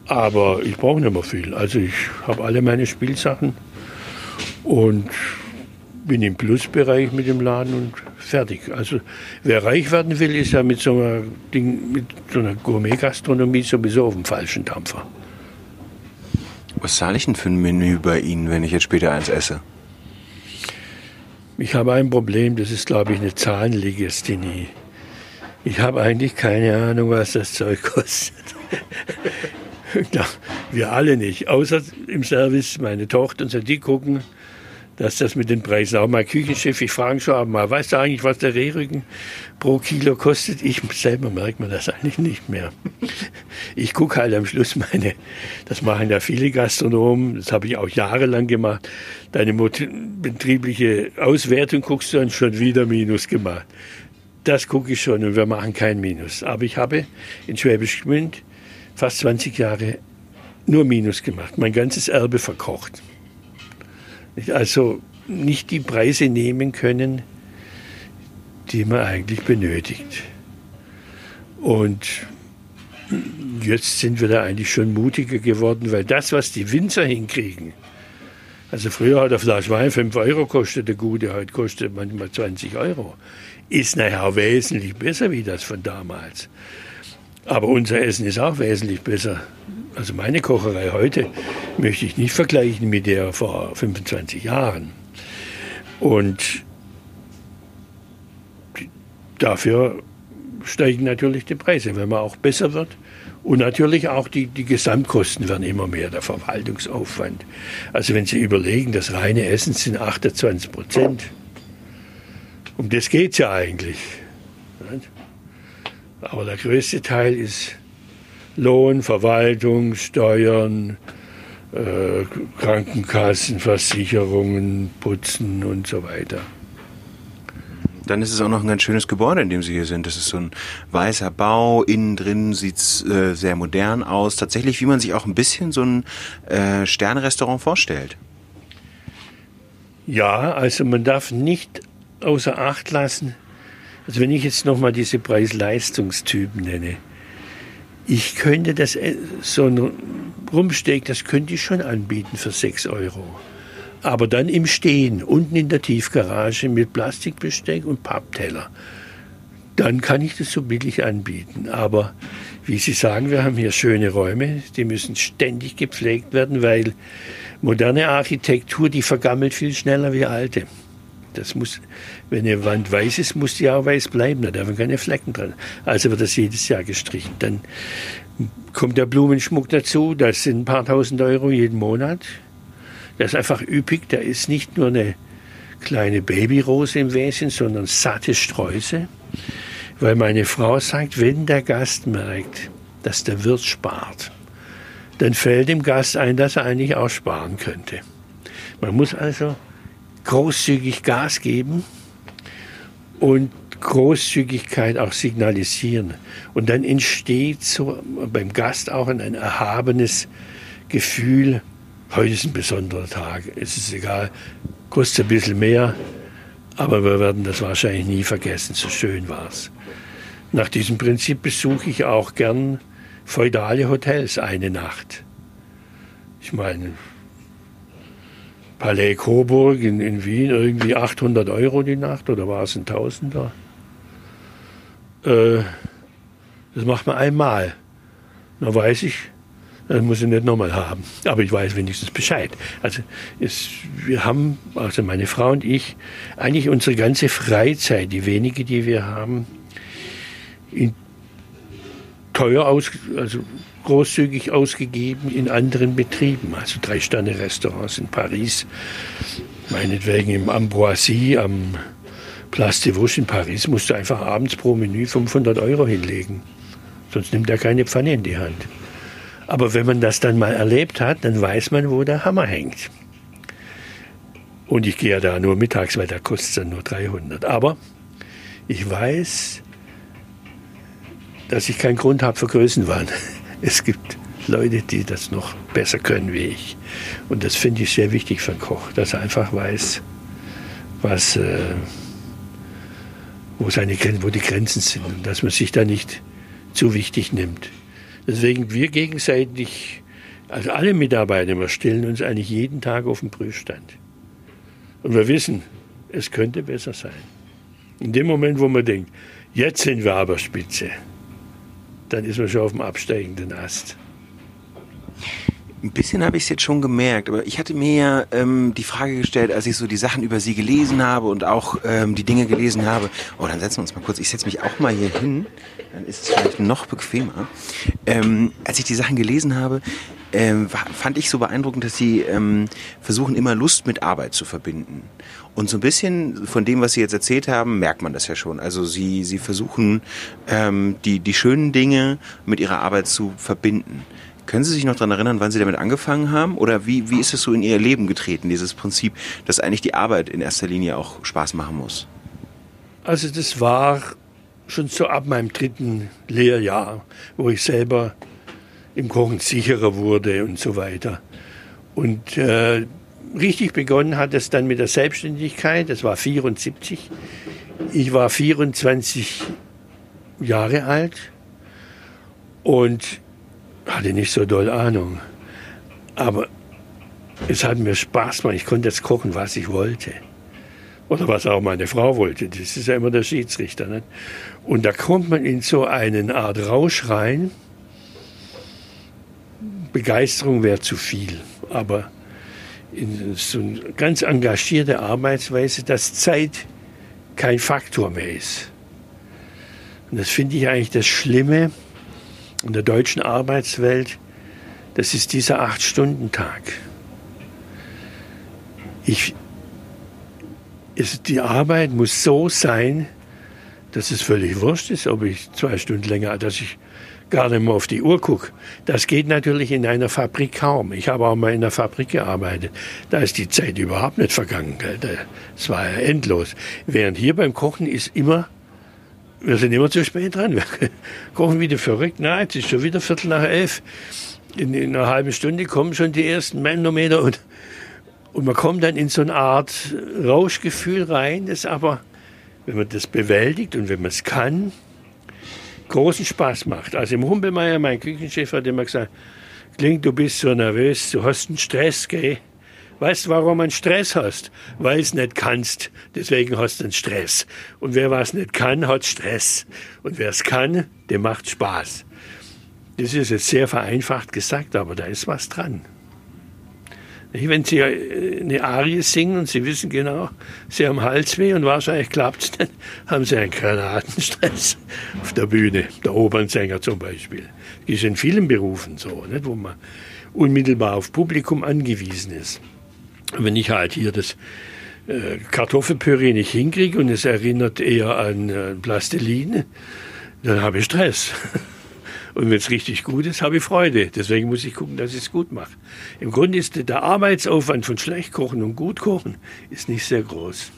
Aber ich brauche nicht mehr viel. Also ich habe alle meine Spielsachen und bin im Plusbereich mit dem Laden und fertig. Also wer reich werden will, ist ja mit so einer, mit so einer Gourmet-Gastronomie sowieso auf dem falschen Dampfer. Was zahle ich denn für ein Menü bei Ihnen, wenn ich jetzt später eins esse? Ich habe ein Problem, das ist, glaube ich, eine Zahnlegasthenie. Ich habe eigentlich keine Ahnung, was das Zeug kostet. wir alle nicht, außer im Service meine Tochter und so, die gucken, dass das mit den Preisen auch mal Küchenchef, ich frage schon aber mal, weißt du eigentlich, was der Rehrücken pro Kilo kostet? Ich selber merkt man das eigentlich nicht mehr. Ich gucke halt am Schluss meine, das machen ja viele Gastronomen, das habe ich auch jahrelang gemacht, deine betriebliche Auswertung guckst du dann schon wieder Minus gemacht. Das gucke ich schon und wir machen kein Minus. Aber ich habe in Schwäbisch Gmünd fast 20 Jahre nur Minus gemacht, mein ganzes Erbe verkocht. Also nicht die Preise nehmen können, die man eigentlich benötigt. Und jetzt sind wir da eigentlich schon mutiger geworden, weil das, was die Winzer hinkriegen, also früher hat eine Flasche Wein 5 Euro kostet, der gute, heute kostet manchmal 20 Euro ist nachher wesentlich besser wie das von damals. Aber unser Essen ist auch wesentlich besser. Also meine Kocherei heute möchte ich nicht vergleichen mit der vor 25 Jahren. Und dafür steigen natürlich die Preise, wenn man auch besser wird. Und natürlich auch die, die Gesamtkosten werden immer mehr, der Verwaltungsaufwand. Also wenn Sie überlegen, das reine Essen sind 28 Prozent. Um das geht es ja eigentlich. Aber der größte Teil ist Lohn, Verwaltung, Steuern, äh, Krankenkassen, Versicherungen, Putzen und so weiter. Dann ist es auch noch ein ganz schönes Gebäude, in dem Sie hier sind. Das ist so ein weißer Bau. Innen drin sieht es äh, sehr modern aus. Tatsächlich, wie man sich auch ein bisschen so ein äh, Sternrestaurant vorstellt. Ja, also man darf nicht außer Acht lassen, also wenn ich jetzt nochmal diese Preis-Leistungstypen nenne, ich könnte das, äh, so ein Rumsteak, das könnte ich schon anbieten für 6 Euro. Aber dann im Stehen, unten in der Tiefgarage mit Plastikbesteck und Pappteller. Dann kann ich das so billig anbieten. Aber wie Sie sagen, wir haben hier schöne Räume, die müssen ständig gepflegt werden, weil moderne Architektur, die vergammelt viel schneller wie alte. Das muss, wenn eine Wand weiß ist, muss die auch weiß bleiben. Da dürfen keine Flecken dran. Also wird das jedes Jahr gestrichen. Dann kommt der Blumenschmuck dazu. Das sind ein paar tausend Euro jeden Monat. Der ist einfach üppig. Der ist nicht nur eine kleine Babyrose im Wesen, sondern satte Sträuße. Weil meine Frau sagt, wenn der Gast merkt, dass der Wirt spart, dann fällt dem Gast ein, dass er eigentlich auch sparen könnte. Man muss also großzügig Gas geben und Großzügigkeit auch signalisieren. Und dann entsteht so beim Gast auch ein erhabenes Gefühl, heute ist ein besonderer Tag, es ist egal, kostet ein bisschen mehr, aber wir werden das wahrscheinlich nie vergessen, so schön war es. Nach diesem Prinzip besuche ich auch gern feudale Hotels eine Nacht. Ich meine, Palais Coburg in, in Wien irgendwie 800 Euro die Nacht oder war es ein Tausender? Äh, das macht man einmal. Da weiß ich, das muss ich nicht nochmal haben. Aber ich weiß wenigstens Bescheid. Also es, wir haben, also meine Frau und ich, eigentlich unsere ganze Freizeit, die wenige, die wir haben, in teuer aus, also großzügig ausgegeben in anderen Betrieben, also Drei-Sterne-Restaurants in Paris, meinetwegen im Ambroisie am Place de Vosges in Paris, musst du einfach abends pro Menü 500 Euro hinlegen. Sonst nimmt er keine Pfanne in die Hand. Aber wenn man das dann mal erlebt hat, dann weiß man, wo der Hammer hängt. Und ich gehe ja da nur mittags, weil da kostet es dann nur 300. Aber ich weiß, dass ich keinen Grund habe für Größenwahn. Es gibt Leute, die das noch besser können wie ich. Und das finde ich sehr wichtig für einen Koch, dass er einfach weiß, was, äh, wo, seine, wo die Grenzen sind und dass man sich da nicht zu wichtig nimmt. Deswegen wir gegenseitig, also alle Mitarbeiter, wir stellen uns eigentlich jeden Tag auf den Prüfstand. Und wir wissen, es könnte besser sein. In dem Moment, wo man denkt, jetzt sind wir aber spitze, dann ist man schon auf dem absteigenden Ast. Ein bisschen habe ich es jetzt schon gemerkt, aber ich hatte mir ja ähm, die Frage gestellt, als ich so die Sachen über Sie gelesen habe und auch ähm, die Dinge gelesen habe. Oh, dann setzen wir uns mal kurz. Ich setze mich auch mal hier hin, dann ist es vielleicht noch bequemer. Ähm, als ich die Sachen gelesen habe, ähm, fand ich so beeindruckend, dass Sie ähm, versuchen, immer Lust mit Arbeit zu verbinden. Und so ein bisschen von dem, was Sie jetzt erzählt haben, merkt man das ja schon. Also Sie, Sie versuchen, ähm, die, die schönen Dinge mit Ihrer Arbeit zu verbinden. Können Sie sich noch daran erinnern, wann Sie damit angefangen haben? Oder wie, wie ist es so in Ihr Leben getreten, dieses Prinzip, dass eigentlich die Arbeit in erster Linie auch Spaß machen muss? Also das war schon so ab meinem dritten Lehrjahr, wo ich selber im Kochen sicherer wurde und so weiter. Und äh, richtig begonnen hat es dann mit der Selbstständigkeit. Das war 74. Ich war 24 Jahre alt und hatte nicht so doll Ahnung. Aber es hat mir Spaß gemacht. Ich konnte jetzt kochen, was ich wollte. Oder was auch meine Frau wollte. Das ist ja immer der Schiedsrichter. Nicht? Und da kommt man in so eine Art Rausch rein. Begeisterung wäre zu viel, aber in so eine ganz engagierte Arbeitsweise, dass Zeit kein Faktor mehr ist. Und das finde ich eigentlich das Schlimme in der deutschen Arbeitswelt. Das ist dieser Acht-Stunden-Tag. Die Arbeit muss so sein, dass es völlig wurscht ist, ob ich zwei Stunden länger, dass ich gar nicht mehr auf die Uhr gucke. Das geht natürlich in einer Fabrik kaum. Ich habe auch mal in einer Fabrik gearbeitet. Da ist die Zeit überhaupt nicht vergangen. Es war ja endlos. Während hier beim Kochen ist immer, wir sind immer zu spät dran. Wir kochen wieder verrückt. Nein, es ist schon wieder Viertel nach elf. In, in einer halben Stunde kommen schon die ersten Manometer und, und man kommt dann in so eine Art Rauschgefühl rein, das aber, wenn man das bewältigt und wenn man es kann, großen Spaß macht. Also im Humpelmeier, mein Küchenchef, hat immer gesagt, klingt, du bist so nervös, du hast einen Stress, gell? Weißt du, warum du einen Stress hast? Weil es nicht kannst. Deswegen hast du einen Stress. Und wer was nicht kann, hat Stress. Und wer es kann, dem macht Spaß. Das ist jetzt sehr vereinfacht gesagt, aber da ist was dran. Wenn Sie äh, eine Arie singen und Sie wissen genau, Sie haben Halsweh und wahrscheinlich klappt es dann, haben Sie einen Granatenstress auf der Bühne, der Opernsänger zum Beispiel. Das ist in vielen Berufen so, nicht, wo man unmittelbar auf Publikum angewiesen ist. Wenn ich halt hier das äh, Kartoffelpüree nicht hinkriege und es erinnert eher an äh, Plastilin, dann habe ich Stress. Und wenn es richtig gut ist, habe ich Freude. Deswegen muss ich gucken, dass ich es gut mache. Im Grunde ist der Arbeitsaufwand von schlecht kochen und gut kochen ist nicht sehr groß.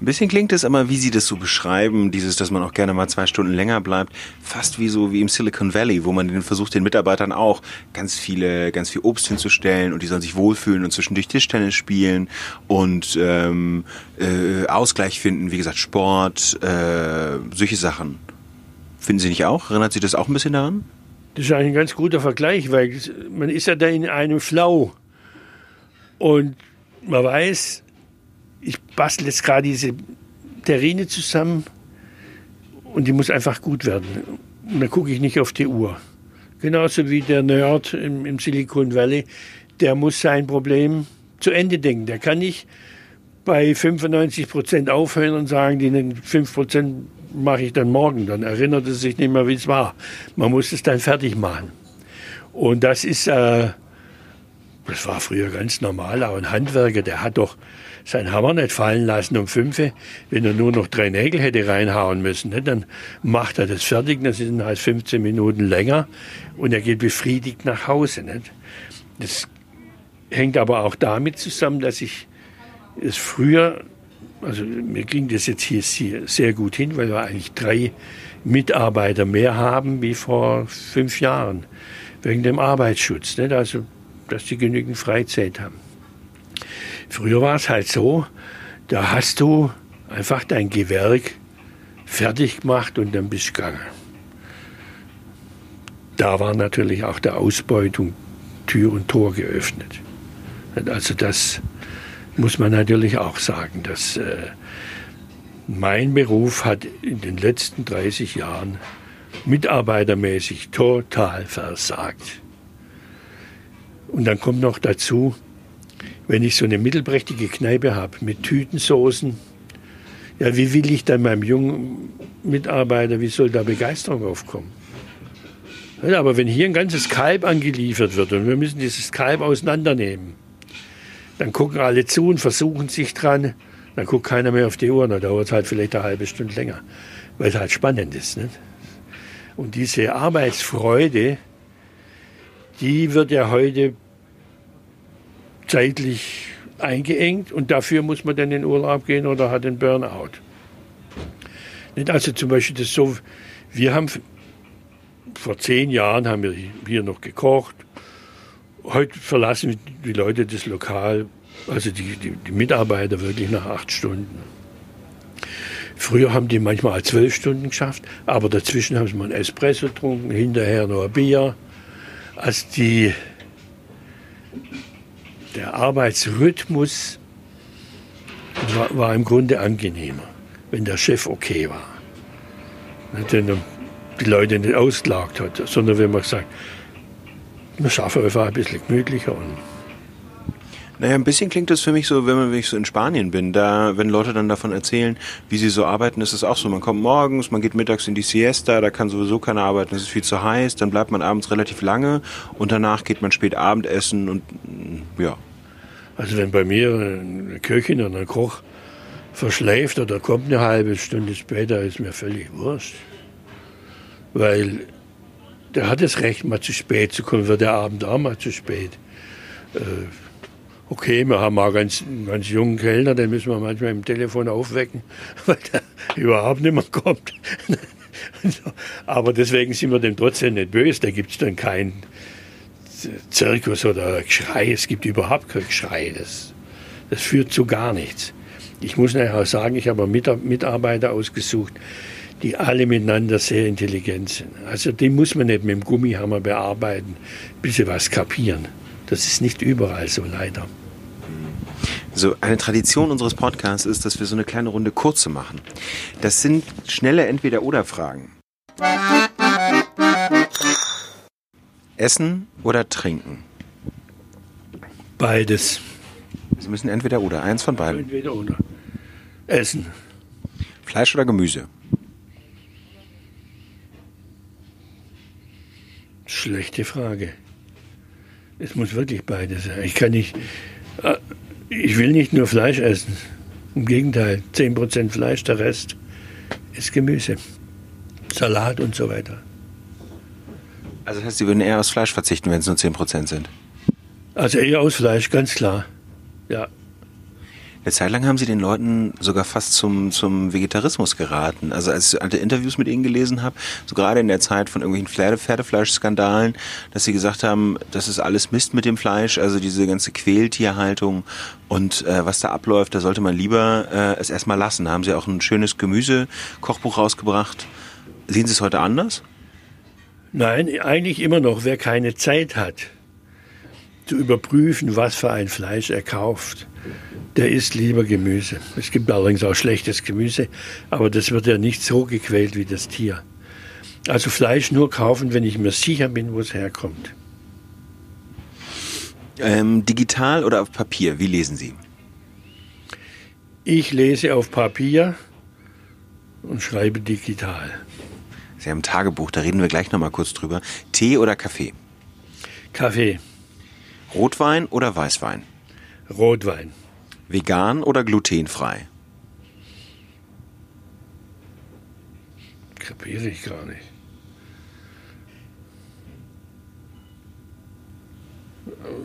Ein bisschen klingt es aber, wie Sie das so beschreiben, dieses, dass man auch gerne mal zwei Stunden länger bleibt, fast wie so wie im Silicon Valley, wo man versucht, den Mitarbeitern auch ganz viele, ganz viel Obst hinzustellen und die sollen sich wohlfühlen und zwischendurch Tischtennis spielen und ähm, äh, Ausgleich finden, wie gesagt, Sport, äh, solche Sachen. Finden Sie nicht auch? Erinnert sich das auch ein bisschen daran? Das ist eigentlich ein ganz guter Vergleich, weil man ist ja da in einem Flow. Und man weiß, ich bastel jetzt gerade diese Terrine zusammen und die muss einfach gut werden. Und dann gucke ich nicht auf die Uhr. Genauso wie der Nerd im, im Silicon Valley, der muss sein Problem zu Ende denken. Der kann nicht bei 95 Prozent aufhören und sagen, die 5 Prozent mache ich dann morgen. Dann erinnert es sich nicht mehr, wie es war. Man muss es dann fertig machen. Und das ist, äh, das war früher ganz normal. Auch ein Handwerker, der hat doch seinen Hammer nicht fallen lassen um fünf, wenn er nur noch drei Nägel hätte reinhauen müssen. Ne? Dann macht er das fertig, das sind halt 15 Minuten länger und er geht befriedigt nach Hause. Nicht? Das hängt aber auch damit zusammen, dass ich es früher also mir ging das jetzt hier sehr gut hin, weil wir eigentlich drei Mitarbeiter mehr haben wie vor fünf Jahren wegen dem Arbeitsschutz. Nicht? Also, dass die genügend Freizeit haben. Früher war es halt so, da hast du einfach dein Gewerk fertig gemacht und dann bist du gegangen. Da war natürlich auch der Ausbeutung Tür und Tor geöffnet. Also das muss man natürlich auch sagen, dass äh, mein Beruf hat in den letzten 30 Jahren mitarbeitermäßig total versagt. Und dann kommt noch dazu, wenn ich so eine mittelprächtige Kneipe habe mit Tütensoßen, ja, wie will ich dann meinem jungen Mitarbeiter, wie soll da Begeisterung aufkommen? Aber wenn hier ein ganzes Kalb angeliefert wird und wir müssen dieses Kalb auseinandernehmen, dann gucken alle zu und versuchen sich dran. Dann guckt keiner mehr auf die Uhr. Dann dauert es halt vielleicht eine halbe Stunde länger, weil es halt spannend ist. Nicht? Und diese Arbeitsfreude, die wird ja heute zeitlich eingeengt und dafür muss man dann in Urlaub gehen oder hat einen Burnout. Nicht also zum Beispiel das so, wir haben vor zehn Jahren haben wir hier noch gekocht, heute verlassen die Leute das Lokal, also die, die, die Mitarbeiter wirklich nach acht Stunden. Früher haben die manchmal zwölf Stunden geschafft, aber dazwischen haben sie mal ein Espresso getrunken, hinterher noch ein Bier. Also die, der Arbeitsrhythmus war, war im Grunde angenehmer, wenn der Chef okay war. Wenn die Leute nicht ausgelagt hat, sondern wenn man sagt, wir schaffen einfach ein bisschen gemütlicher und naja, ein bisschen klingt das für mich so, wenn, man, wenn ich so in Spanien bin, da, wenn Leute dann davon erzählen, wie sie so arbeiten, ist es auch so. Man kommt morgens, man geht mittags in die Siesta, da kann sowieso keiner arbeiten, es ist viel zu heiß, dann bleibt man abends relativ lange und danach geht man spät Abendessen und mm, ja. Also wenn bei mir eine Köchin oder ein Koch verschläft oder kommt eine halbe Stunde später, ist mir völlig wurscht. Weil der hat das Recht, mal zu spät zu kommen, wird der Abend auch mal zu spät. Äh, okay, wir haben auch ganz, ganz jungen Kellner, den müssen wir manchmal im Telefon aufwecken, weil der überhaupt nicht mehr kommt. Aber deswegen sind wir dem trotzdem nicht böse. Da gibt es dann keinen Zirkus oder Geschrei. Es gibt überhaupt kein Geschrei. Das, das führt zu gar nichts. Ich muss nachher auch sagen, ich habe Mitarbeiter ausgesucht, die alle miteinander sehr intelligent sind. Also die muss man nicht mit dem Gummihammer bearbeiten, bis sie was kapieren. Das ist nicht überall so, leider. So, eine Tradition unseres Podcasts ist, dass wir so eine kleine Runde kurze machen. Das sind schnelle Entweder-Oder-Fragen. Essen oder trinken? Beides. Sie müssen entweder oder, eins von beiden. Entweder oder. Essen. Fleisch oder Gemüse? Schlechte Frage. Es muss wirklich beides sein. Ich kann nicht. Äh, ich will nicht nur Fleisch essen. Im Gegenteil, 10% Fleisch, der Rest ist Gemüse. Salat und so weiter. Also das heißt, Sie würden eher aus Fleisch verzichten, wenn es nur 10% sind? Also eher aus Fleisch, ganz klar. Ja. Eine Zeit lang haben Sie den Leuten sogar fast zum, zum Vegetarismus geraten. Also als ich alte Interviews mit Ihnen gelesen habe, so gerade in der Zeit von irgendwelchen Pferde Pferdefleischskandalen, dass Sie gesagt haben, das ist alles Mist mit dem Fleisch, also diese ganze Quältierhaltung und äh, was da abläuft, da sollte man lieber äh, es erstmal lassen. Da haben Sie auch ein schönes Gemüse-Kochbuch rausgebracht. Sehen Sie es heute anders? Nein, eigentlich immer noch. Wer keine Zeit hat, zu überprüfen, was für ein Fleisch er kauft, der isst lieber Gemüse. Es gibt allerdings auch schlechtes Gemüse, aber das wird ja nicht so gequält wie das Tier. Also Fleisch nur kaufen, wenn ich mir sicher bin, wo es herkommt. Ähm, digital oder auf Papier? Wie lesen Sie? Ich lese auf Papier und schreibe digital. Sie haben ein Tagebuch, da reden wir gleich nochmal kurz drüber. Tee oder Kaffee? Kaffee. Rotwein oder Weißwein? Rotwein. Vegan oder glutenfrei? Kapiere ich gar nicht.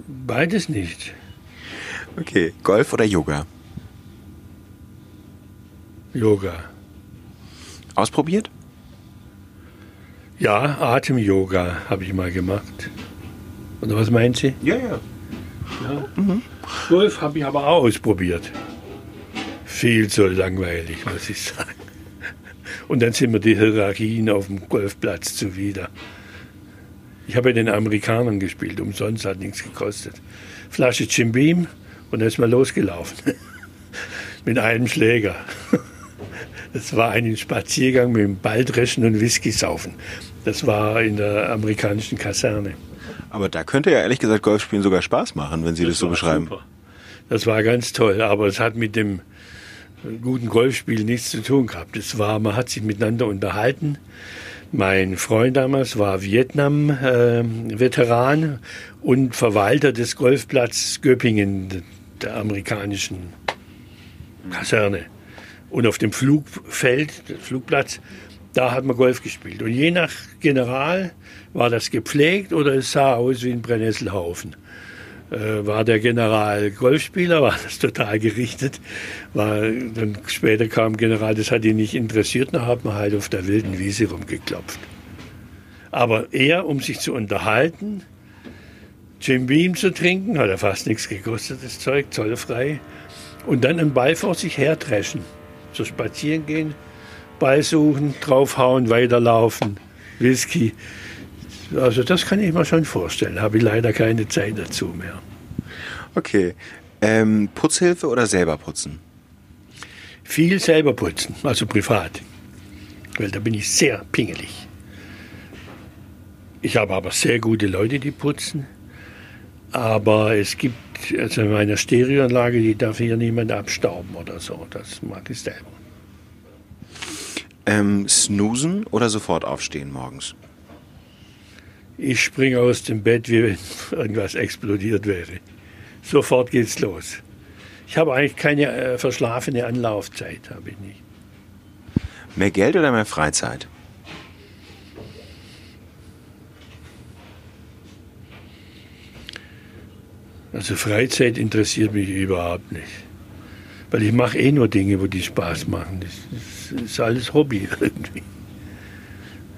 Beides nicht. Okay, Golf oder Yoga? Yoga. Ausprobiert? Ja, Atem-Yoga habe ich mal gemacht. Oder was meint Sie? Ja, ja. Ja. Mhm. Golf habe ich aber auch ausprobiert. Viel zu langweilig, muss ich sagen. Und dann sind mir die Hierarchien auf dem Golfplatz zuwider. Ich habe ja den Amerikanern gespielt, umsonst hat nichts gekostet. Flasche Jim Beam und dann ist man losgelaufen. mit einem Schläger. Das war ein Spaziergang mit dem Balldreschen und Whisky saufen. Das war in der amerikanischen Kaserne. Aber da könnte ja ehrlich gesagt Golfspielen sogar Spaß machen, wenn Sie das, das so beschreiben. Super. Das war ganz toll, aber es hat mit dem guten Golfspiel nichts zu tun gehabt. Es war, man hat sich miteinander unterhalten. Mein Freund damals war Vietnam-Veteran äh, und Verwalter des Golfplatzes Göppingen, der amerikanischen Kaserne. Und auf dem Flugfeld, Flugplatz, da hat man Golf gespielt. Und je nach General war das gepflegt oder es sah aus wie ein Brennnesselhaufen. Äh, war der General Golfspieler, war das total gerichtet. War, dann später kam General, das hat ihn nicht interessiert, dann hat man halt auf der wilden Wiese rumgeklopft. Aber er, um sich zu unterhalten, Jim Beam zu trinken, hat er fast nichts gekostet, das Zeug, zollfrei. Und dann einen Ball vor sich her dreschen. So spazieren gehen, Ball suchen, draufhauen, weiterlaufen, Whisky. Also das kann ich mir schon vorstellen. Habe ich leider keine Zeit dazu mehr. Okay. Ähm, Putzhilfe oder selber putzen? viel selber putzen, also privat. Weil da bin ich sehr pingelig. Ich habe aber sehr gute Leute, die putzen. Aber es gibt, also in meiner Stereoanlage, die darf hier niemand abstauben oder so. Das mag ich selber. Ähm, snoosen oder sofort aufstehen morgens? Ich springe aus dem Bett, wie wenn irgendwas explodiert wäre. Sofort geht's los. Ich habe eigentlich keine äh, verschlafene Anlaufzeit, habe ich nicht. Mehr Geld oder mehr Freizeit? Also Freizeit interessiert mich überhaupt nicht. Weil ich mache eh nur Dinge, wo die Spaß machen. Das ist alles Hobby irgendwie.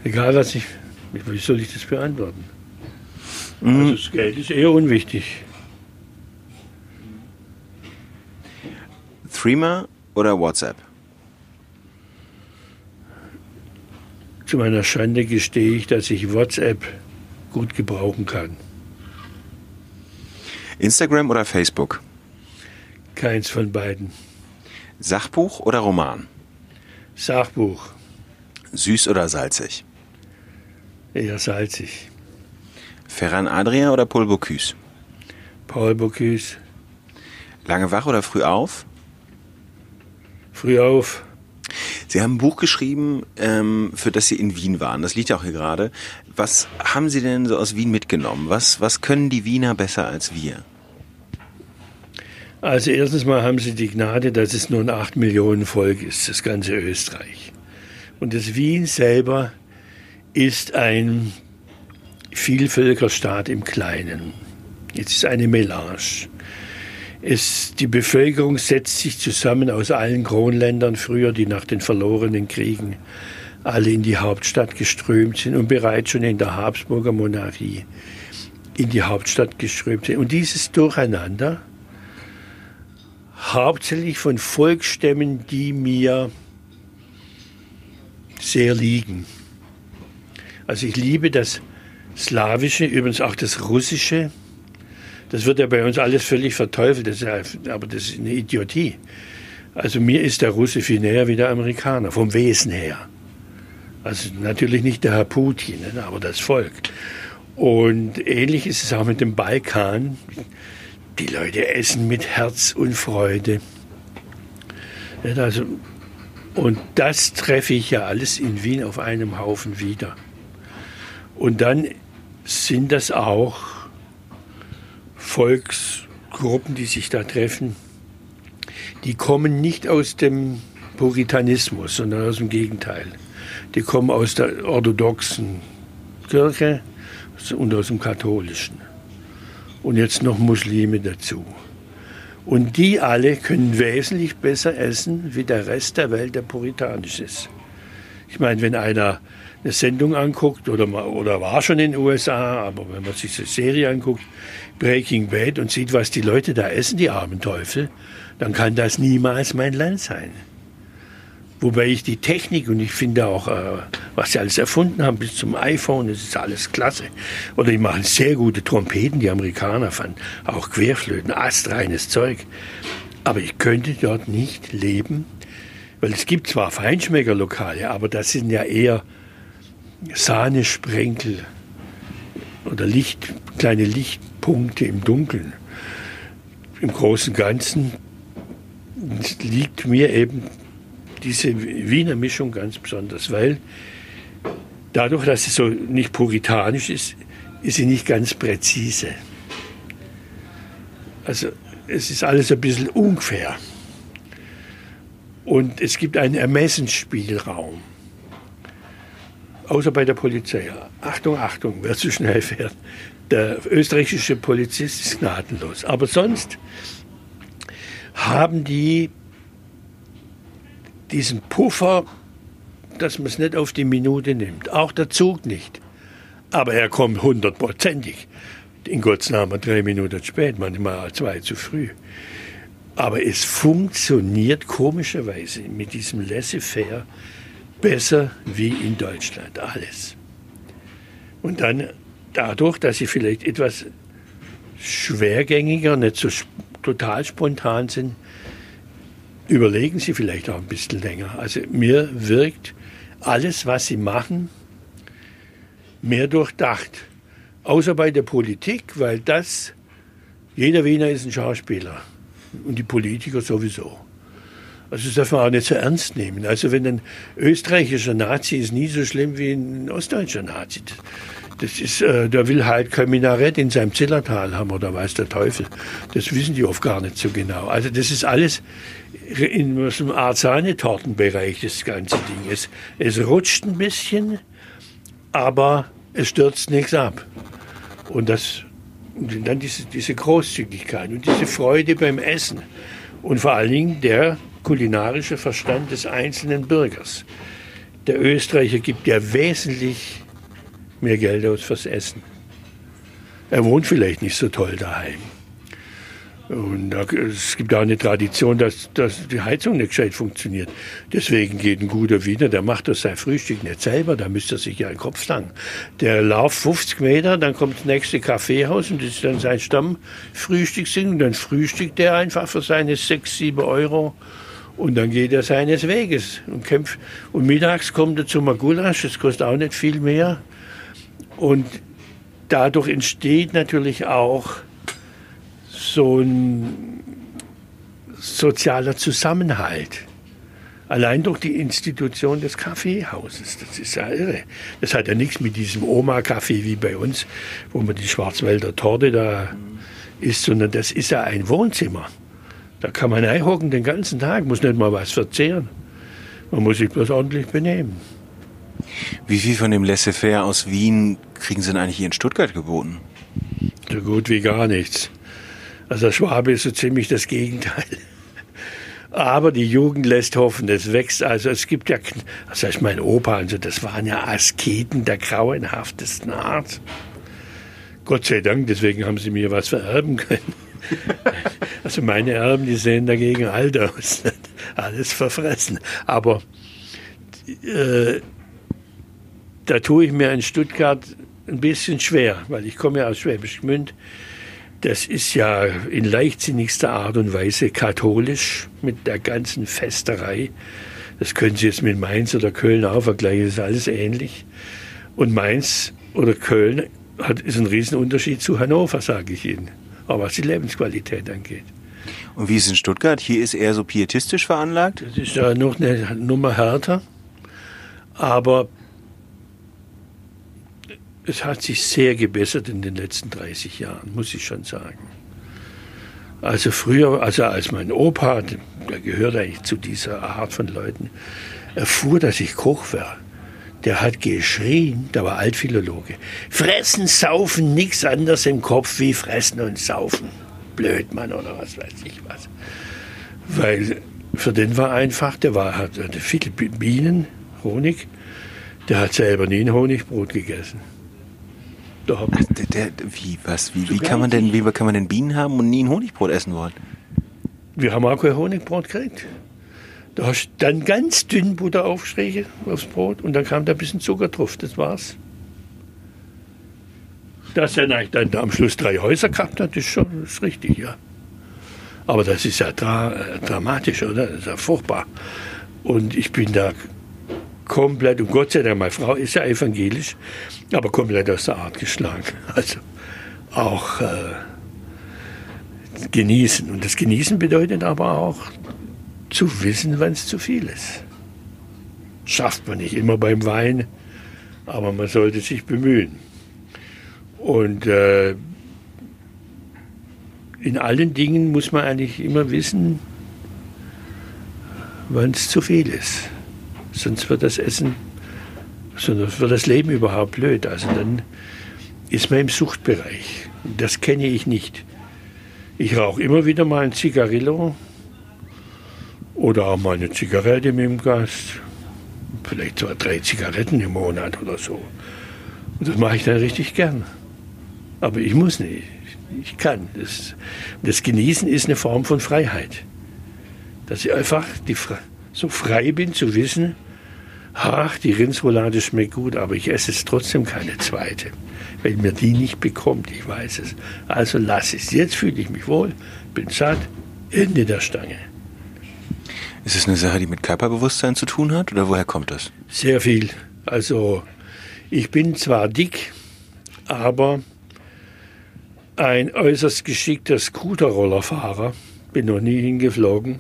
Egal was ich. Wie soll ich das beantworten? Mhm. Also das Geld ist eher unwichtig. Threema oder WhatsApp? Zu meiner Schande gestehe ich, dass ich WhatsApp gut gebrauchen kann. Instagram oder Facebook? Keins von beiden. Sachbuch oder Roman? Sachbuch. Süß oder salzig? Eher salzig. Ferran Adria oder Paul Bocuse? Paul Bocuse. Lange wach oder früh auf? Früh auf. Sie haben ein Buch geschrieben, ähm, für das Sie in Wien waren. Das liegt ja auch hier gerade. Was haben Sie denn so aus Wien mitgenommen? Was, was können die Wiener besser als wir? Also erstens mal haben sie die Gnade, dass es ein 8 Millionen Volk ist, das ganze Österreich. Und das Wien selber ist ein Vielvölkerstaat im Kleinen. Es ist eine Melange. Es, die Bevölkerung setzt sich zusammen aus allen Kronländern früher, die nach den verlorenen Kriegen alle in die Hauptstadt geströmt sind und bereits schon in der Habsburger Monarchie in die Hauptstadt geströmt sind. Und dieses Durcheinander, hauptsächlich von Volksstämmen, die mir sehr liegen. Also ich liebe das Slawische, übrigens auch das Russische, das wird ja bei uns alles völlig verteufelt, das ja, aber das ist eine Idiotie. Also mir ist der Russe viel näher wie der Amerikaner, vom Wesen her. Also natürlich nicht der Herr Putin, ne, aber das Volk. Und ähnlich ist es auch mit dem Balkan. Die Leute essen mit Herz und Freude. Also, und das treffe ich ja alles in Wien auf einem Haufen wieder. Und dann sind das auch Volksgruppen, die sich da treffen, die kommen nicht aus dem Puritanismus, sondern aus dem Gegenteil. Die kommen aus der orthodoxen Kirche und aus dem katholischen. Und jetzt noch Muslime dazu. Und die alle können wesentlich besser essen wie der Rest der Welt, der puritanisch ist. Ich meine, wenn einer eine Sendung anguckt oder, oder war schon in den USA, aber wenn man sich eine Serie anguckt, Breaking Bad und sieht, was die Leute da essen, die armen Teufel, dann kann das niemals mein Land sein. Wobei ich die Technik und ich finde auch, äh, was sie alles erfunden haben, bis zum iPhone, das ist alles klasse. Oder die machen sehr gute Trompeten, die Amerikaner fanden, auch Querflöten, astreines Zeug. Aber ich könnte dort nicht leben, weil es gibt zwar Feinschmeckerlokale, aber das sind ja eher Sahnesprenkel oder Licht, kleine Lichtpunkte im Dunkeln. Im Großen und Ganzen liegt mir eben diese Wiener Mischung ganz besonders, weil dadurch, dass sie so nicht puritanisch ist, ist sie nicht ganz präzise. Also es ist alles ein bisschen ungefähr. Und es gibt einen Ermessensspielraum. Außer bei der Polizei. Achtung, Achtung, wer zu schnell fährt. Der österreichische Polizist ist gnadenlos. Aber sonst haben die diesen Puffer, dass man es nicht auf die Minute nimmt. Auch der Zug nicht. Aber er kommt hundertprozentig. In Gottes Namen drei Minuten spät, manchmal zwei zu früh. Aber es funktioniert komischerweise mit diesem Laissez-faire besser wie in Deutschland. Alles. Und dann dadurch, dass sie vielleicht etwas schwergängiger, nicht so total spontan sind, überlegen Sie vielleicht auch ein bisschen länger. Also mir wirkt alles, was Sie machen, mehr durchdacht. Außer bei der Politik, weil das, jeder Wiener ist ein Schauspieler und die Politiker sowieso. Also das darf man auch nicht so ernst nehmen. Also wenn ein österreichischer Nazi ist nie so schlimm wie ein ostdeutscher Nazi. Das ist, äh, der will halt kein Minarett in seinem Zillertal haben oder weiß der Teufel. Das wissen die oft gar nicht so genau. Also das ist alles in so einem Art Sahnetortenbereich, das ganze Ding. Es, es rutscht ein bisschen, aber es stürzt nichts ab. Und das, und dann diese, diese Großzügigkeit und diese Freude beim Essen. Und vor allen Dingen der kulinarische Verstand des einzelnen Bürgers. Der Österreicher gibt ja wesentlich mehr Geld aus fürs Essen. Er wohnt vielleicht nicht so toll daheim. Und es gibt auch eine Tradition, dass, dass die Heizung nicht gescheit funktioniert. Deswegen geht ein guter Wiener, der macht das sein Frühstück nicht selber, da müsste er sich ja einen Kopf lang. Der lauft 50 Meter, dann kommt das nächste Kaffeehaus und das ist dann sein Stammfrühstück und dann frühstückt er einfach für seine 6, 7 Euro und dann geht er seines Weges und kämpft. Und mittags kommt er zum Gulasch, das kostet auch nicht viel mehr. Und dadurch entsteht natürlich auch so ein sozialer Zusammenhalt. Allein durch die Institution des Kaffeehauses. Das ist ja irre. Das hat ja nichts mit diesem Oma-Kaffee wie bei uns, wo man die Schwarzwälder Torte da isst, sondern das ist ja ein Wohnzimmer. Da kann man einhocken den ganzen Tag, muss nicht mal was verzehren. Man muss sich bloß ordentlich benehmen. Wie viel von dem Laissez-faire aus Wien kriegen Sie denn eigentlich hier in Stuttgart geboten? So gut wie gar nichts. Also Schwabe ist so ziemlich das Gegenteil. Aber die Jugend lässt hoffen, es wächst. Also es gibt ja, das heißt mein Opa, also das waren ja Asketen der grauenhaftesten Art. Gott sei Dank, deswegen haben sie mir was vererben können. Also meine Erben, die sehen dagegen alt aus. Alles verfressen. Aber äh, da tue ich mir in Stuttgart ein bisschen schwer, weil ich komme ja aus Schwäbisch Gmünd. Das ist ja in leichtsinnigster Art und Weise katholisch mit der ganzen Festerei. Das können Sie jetzt mit Mainz oder Köln auch vergleichen, das ist alles ähnlich. Und Mainz oder Köln hat, ist ein Riesenunterschied zu Hannover, sage ich Ihnen, auch was die Lebensqualität angeht. Und wie ist es in Stuttgart? Hier ist eher so pietistisch veranlagt? Das ist ja noch eine Nummer härter. Aber es hat sich sehr gebessert in den letzten 30 Jahren, muss ich schon sagen. Also früher, also als mein Opa, der gehört eigentlich zu dieser Art von Leuten, erfuhr, dass ich Koch war, der hat geschrien, der war Altphilologe, fressen, saufen, nichts anderes im Kopf wie fressen und saufen. Blödmann oder was weiß ich was. Weil für den war einfach, der war, hatte viele Bienen, Honig, der hat selber nie ein Honigbrot gegessen. Doch. Der, der, wie, was, wie, wie, kann man denn, wie kann man denn Bienen haben und nie ein Honigbrot essen wollen? Wir haben auch kein Honigbrot gekriegt. Da hast du dann ganz dünn Butter aufgestrichen aufs Brot und dann kam da ein bisschen Zucker drauf. Das war's. Dass er dann am Schluss drei Häuser gehabt hat, ist schon ist richtig, ja. Aber das ist ja dra äh, dramatisch, oder? Das ist ja furchtbar. Und ich bin da komplett, und Gott sei Dank, meine Frau ist ja evangelisch, aber komplett aus der Art geschlagen. Also auch äh, genießen. Und das Genießen bedeutet aber auch zu wissen, wann es zu viel ist. Schafft man nicht immer beim Wein, aber man sollte sich bemühen. Und äh, in allen Dingen muss man eigentlich immer wissen, wann es zu viel ist. Sonst wird das Essen, sonst wird das Leben überhaupt blöd. Also dann ist man im Suchtbereich. Das kenne ich nicht. Ich rauche immer wieder mal ein Zigarillo oder auch mal eine Zigarette mit dem Gast. Vielleicht zwei, drei Zigaretten im Monat oder so. Und das mache ich dann richtig gern. Aber ich muss nicht. Ich kann. Das, das Genießen ist eine Form von Freiheit. Dass ich einfach die, so frei bin zu wissen, ach, die Rindsroulade schmeckt gut, aber ich esse es trotzdem keine zweite, weil mir die nicht bekommt, ich weiß es. Also lass es. Jetzt fühle ich mich wohl, bin satt, Ende der Stange. Ist es eine Sache, die mit Körperbewusstsein zu tun hat oder woher kommt das? Sehr viel. Also ich bin zwar dick, aber ein äußerst geschickter Scooterrollerfahrer. Bin noch nie hingeflogen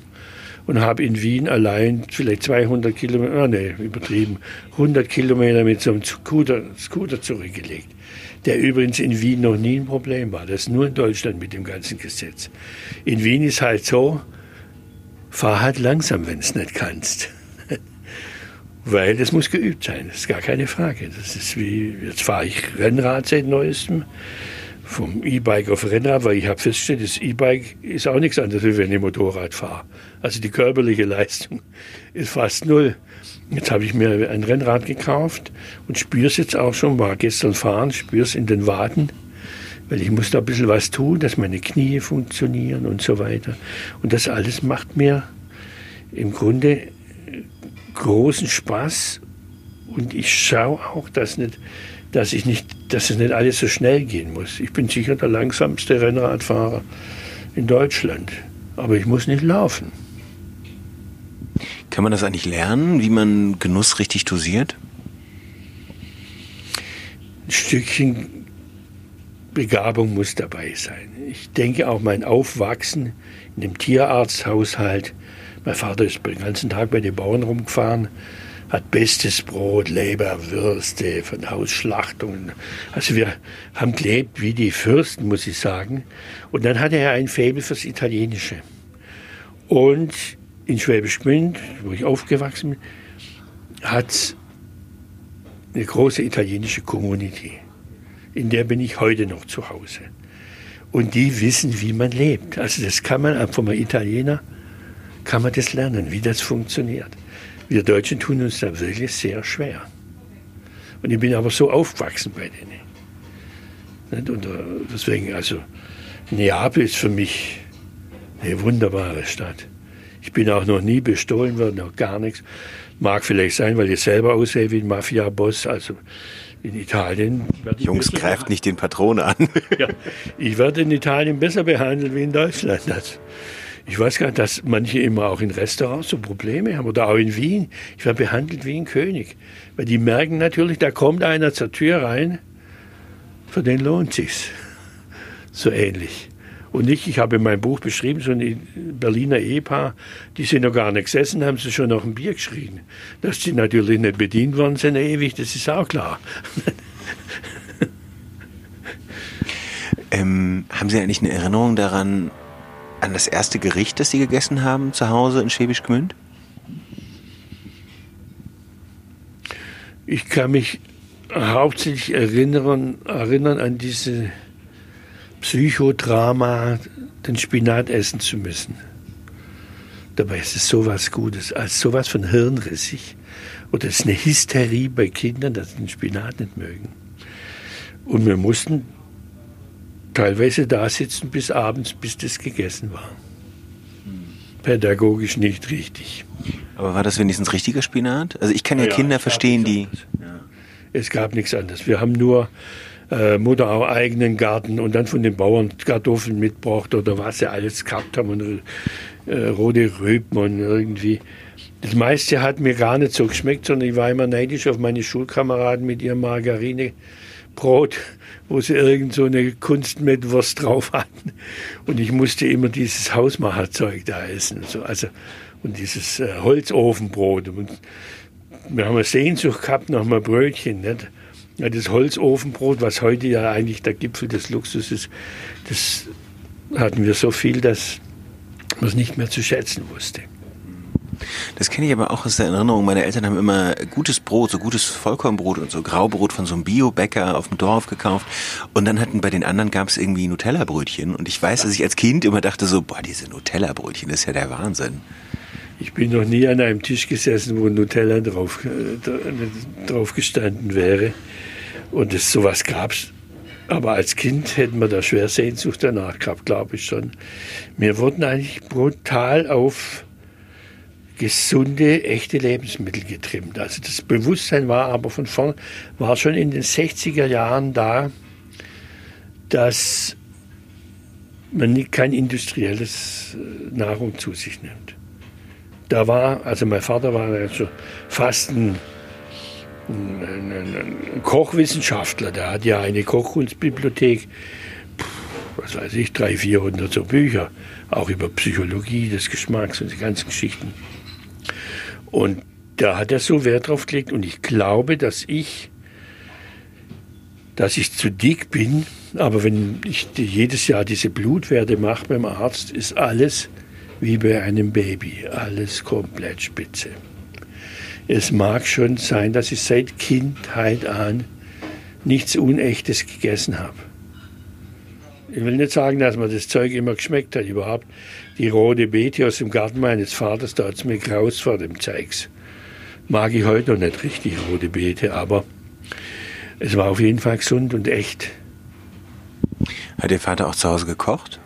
und habe in Wien allein vielleicht 200 Kilometer, oh nee, übertrieben, 100 Kilometer mit so einem Scooter, Scooter zurückgelegt. Der übrigens in Wien noch nie ein Problem war. Das ist nur in Deutschland mit dem ganzen Gesetz. In Wien ist halt so, fahr halt langsam, wenn es nicht kannst. Weil das muss geübt sein, das ist gar keine Frage. Das ist wie, jetzt fahre ich Rennrad seit neuestem vom E-Bike auf Rennrad, weil ich habe festgestellt, das E-Bike ist auch nichts anderes, als wenn ich Motorrad fahre. Also die körperliche Leistung ist fast null. Jetzt habe ich mir ein Rennrad gekauft und spüre es jetzt auch schon, war gestern fahren, spüre es in den Waden, weil ich muss da ein bisschen was tun, dass meine Knie funktionieren und so weiter. Und das alles macht mir im Grunde großen Spaß und ich schaue auch, dass nicht dass ich nicht, dass es nicht alles so schnell gehen muss. Ich bin sicher der langsamste Rennradfahrer in Deutschland, aber ich muss nicht laufen. Kann man das eigentlich lernen, wie man Genuss richtig dosiert? Ein Stückchen Begabung muss dabei sein. Ich denke auch mein Aufwachsen in dem Tierarzthaushalt. Mein Vater ist den ganzen Tag bei den Bauern rumgefahren hat bestes Brot, Leberwürste von Hausschlachtungen. Also wir haben gelebt wie die Fürsten, muss ich sagen. Und dann hatte er ein Faible fürs Italienische. Und in Schwäbisch Gmünd, wo ich aufgewachsen bin, hat eine große italienische Community. In der bin ich heute noch zu Hause. Und die wissen, wie man lebt. Also das kann man von einem Italiener, kann man das lernen, wie das funktioniert. Wir Deutschen tun uns da wirklich sehr schwer. Und ich bin aber so aufgewachsen bei denen. Und äh, deswegen, also Neapel ist für mich eine wunderbare Stadt. Ich bin auch noch nie bestohlen worden, noch gar nichts. Mag vielleicht sein, weil ich selber aussehe wie ein Mafia-Boss. Also in Italien. Jungs, greift nicht den Patron an. ja, ich werde in Italien besser behandelt wie in Deutschland. Das, ich weiß gar nicht, dass manche immer auch in Restaurants so Probleme haben oder auch in Wien. Ich werde behandelt wie ein König. Weil die merken natürlich, da kommt einer zur Tür rein, für den lohnt sich's. So ähnlich. Und ich, ich habe in meinem Buch beschrieben, so ein Berliner Ehepaar, die sind noch gar nicht gesessen, haben sie schon noch ein Bier geschrien. Dass sie natürlich nicht bedient worden sind ewig, das ist auch klar. ähm, haben Sie eigentlich eine Erinnerung daran, an das erste Gericht, das Sie gegessen haben zu Hause in Schwäbisch Gmünd? Ich kann mich hauptsächlich erinnern, erinnern an diese Psychodrama, den Spinat essen zu müssen. Dabei ist es sowas Gutes, als sowas von hirnrissig. Oder es ist eine Hysterie bei Kindern, dass sie den Spinat nicht mögen. Und wir mussten teilweise da sitzen bis abends, bis das gegessen war. Pädagogisch nicht richtig. Aber war das wenigstens richtiger Spinat? Also ich kann ja, ja Kinder verstehen, die. Ja. Es gab nichts anderes. Wir haben nur äh, Mutter auch eigenen Garten und dann von den Bauern Kartoffeln mitgebracht oder was sie alles gehabt haben und äh, rote Rüben und irgendwie. Das meiste hat mir gar nicht so geschmeckt, sondern ich war immer neidisch auf meine Schulkameraden mit ihrem Margarinebrot wo sie irgend so eine Kunst mit Wurst drauf hatten. Und ich musste immer dieses Hausmacherzeug da essen. Und, so. also, und dieses äh, Holzofenbrot. Und wir haben eine Sehnsucht gehabt nach einem Brötchen. Nicht? Ja, das Holzofenbrot, was heute ja eigentlich der Gipfel des Luxus ist, das hatten wir so viel, dass man es nicht mehr zu schätzen wusste. Das kenne ich aber auch aus der Erinnerung. Meine Eltern haben immer gutes Brot, so gutes Vollkornbrot und so Graubrot von so einem Bio-Bäcker auf dem Dorf gekauft. Und dann hatten bei den anderen gab es irgendwie Nutella-Brötchen. Und ich weiß, dass ich als Kind immer dachte so, boah, diese Nutella-Brötchen, das ist ja der Wahnsinn. Ich bin noch nie an einem Tisch gesessen, wo Nutella drauf, äh, drauf gestanden wäre. Und es, sowas gab's. Aber als Kind hätten wir da schwer Sehnsucht danach gehabt, glaube ich schon. Wir wurden eigentlich brutal auf gesunde, echte Lebensmittel getrimmt. Also das Bewusstsein war aber von vorn, war schon in den 60er Jahren da, dass man kein industrielles äh, Nahrung zu sich nimmt. Da war, also mein Vater war also fast ein, ein, ein Kochwissenschaftler, der hat ja eine Kochkunstbibliothek, was weiß ich, 300, 400 so Bücher, auch über Psychologie des Geschmacks und die ganzen Geschichten. Und da hat er so Wert drauf gelegt und ich glaube, dass ich, dass ich zu dick bin, aber wenn ich jedes Jahr diese Blutwerte mache beim Arzt, ist alles wie bei einem Baby, alles komplett spitze. Es mag schon sein, dass ich seit Kindheit an nichts Unechtes gegessen habe. Ich will nicht sagen, dass mir das Zeug immer geschmeckt hat, überhaupt. Die rote Beete aus dem Garten meines Vaters, da hat es mir graus vor dem Zeugs mag ich heute noch nicht richtig rote Beete, aber es war auf jeden Fall gesund und echt. Hat Ihr Vater auch zu Hause gekocht?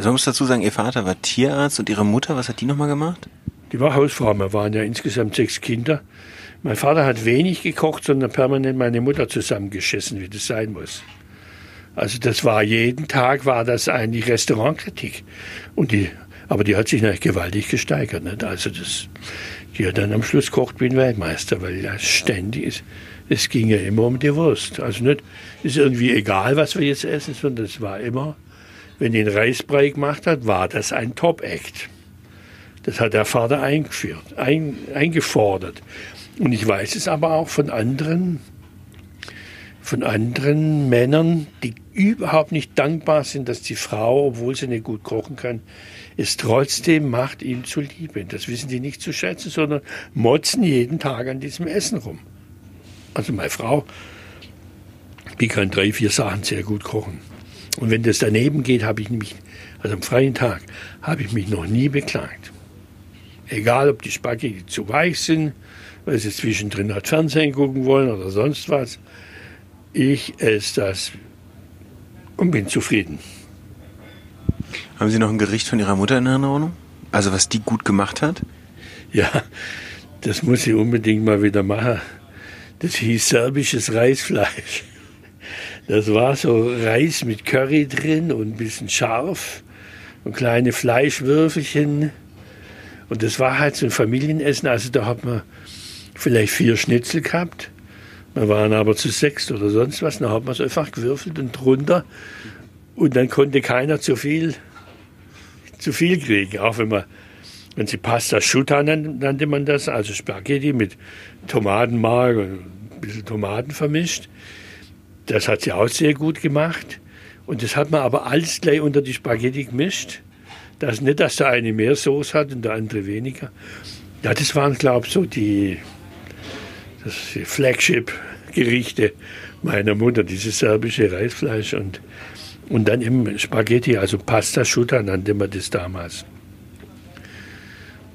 Also man muss dazu sagen, Ihr Vater war Tierarzt und Ihre Mutter, was hat die nochmal gemacht? Die war Hausfrau, wir waren ja insgesamt sechs Kinder. Mein Vater hat wenig gekocht, sondern permanent meine Mutter zusammengeschissen, wie das sein muss. Also das war jeden Tag war das eigentlich Restaurantkritik. Und die, aber die hat sich natürlich gewaltig gesteigert. Nicht? Also das, die hat dann am Schluss kocht wie ein Weltmeister, weil ja ständig ist. Es ging ja immer um die Wurst. Also nicht, ist irgendwie egal, was wir jetzt essen, sondern es war immer, wenn einen Reisbrei gemacht hat, war das ein Top-Act. Das hat der Vater eingeführt, ein, eingefordert. Und ich weiß es aber auch von anderen, von anderen Männern, die überhaupt nicht dankbar sind, dass die Frau, obwohl sie nicht gut kochen kann, es trotzdem macht ihm zuliebe. Das wissen die nicht zu schätzen, sondern motzen jeden Tag an diesem Essen rum. Also meine Frau, die kann drei, vier Sachen sehr gut kochen. Und wenn das daneben geht, habe ich nämlich, also am freien Tag, habe ich mich noch nie beklagt. Egal, ob die Spaghetti zu weich sind, weil sie zwischendrin halt Fernsehen gucken wollen oder sonst was. Ich esse das und bin zufrieden. Haben Sie noch ein Gericht von Ihrer Mutter in Erinnerung? Also was die gut gemacht hat? Ja, das muss ich unbedingt mal wieder machen. Das hieß serbisches Reisfleisch. Das war so Reis mit Curry drin und ein bisschen scharf und kleine Fleischwürfelchen. Und das war halt so ein Familienessen. Also da hat man vielleicht vier Schnitzel gehabt. Wir waren aber zu sechs oder sonst was. Dann hat man es einfach gewürfelt und drunter. Und dann konnte keiner zu viel zu viel kriegen. Auch wenn man, wenn sie Pasta Schuta nannte man das, also Spaghetti mit Tomatenmark und ein bisschen Tomaten vermischt. Das hat sie auch sehr gut gemacht. Und das hat man aber alles gleich unter die Spaghetti gemischt. Das nicht, dass der eine mehr Soße hat und der andere weniger. Ja, das waren, glaube ich, so die, die Flagship-Gerichte meiner Mutter, dieses serbische Reisfleisch und und dann im Spaghetti, also Pasta Schutter nannte man das damals.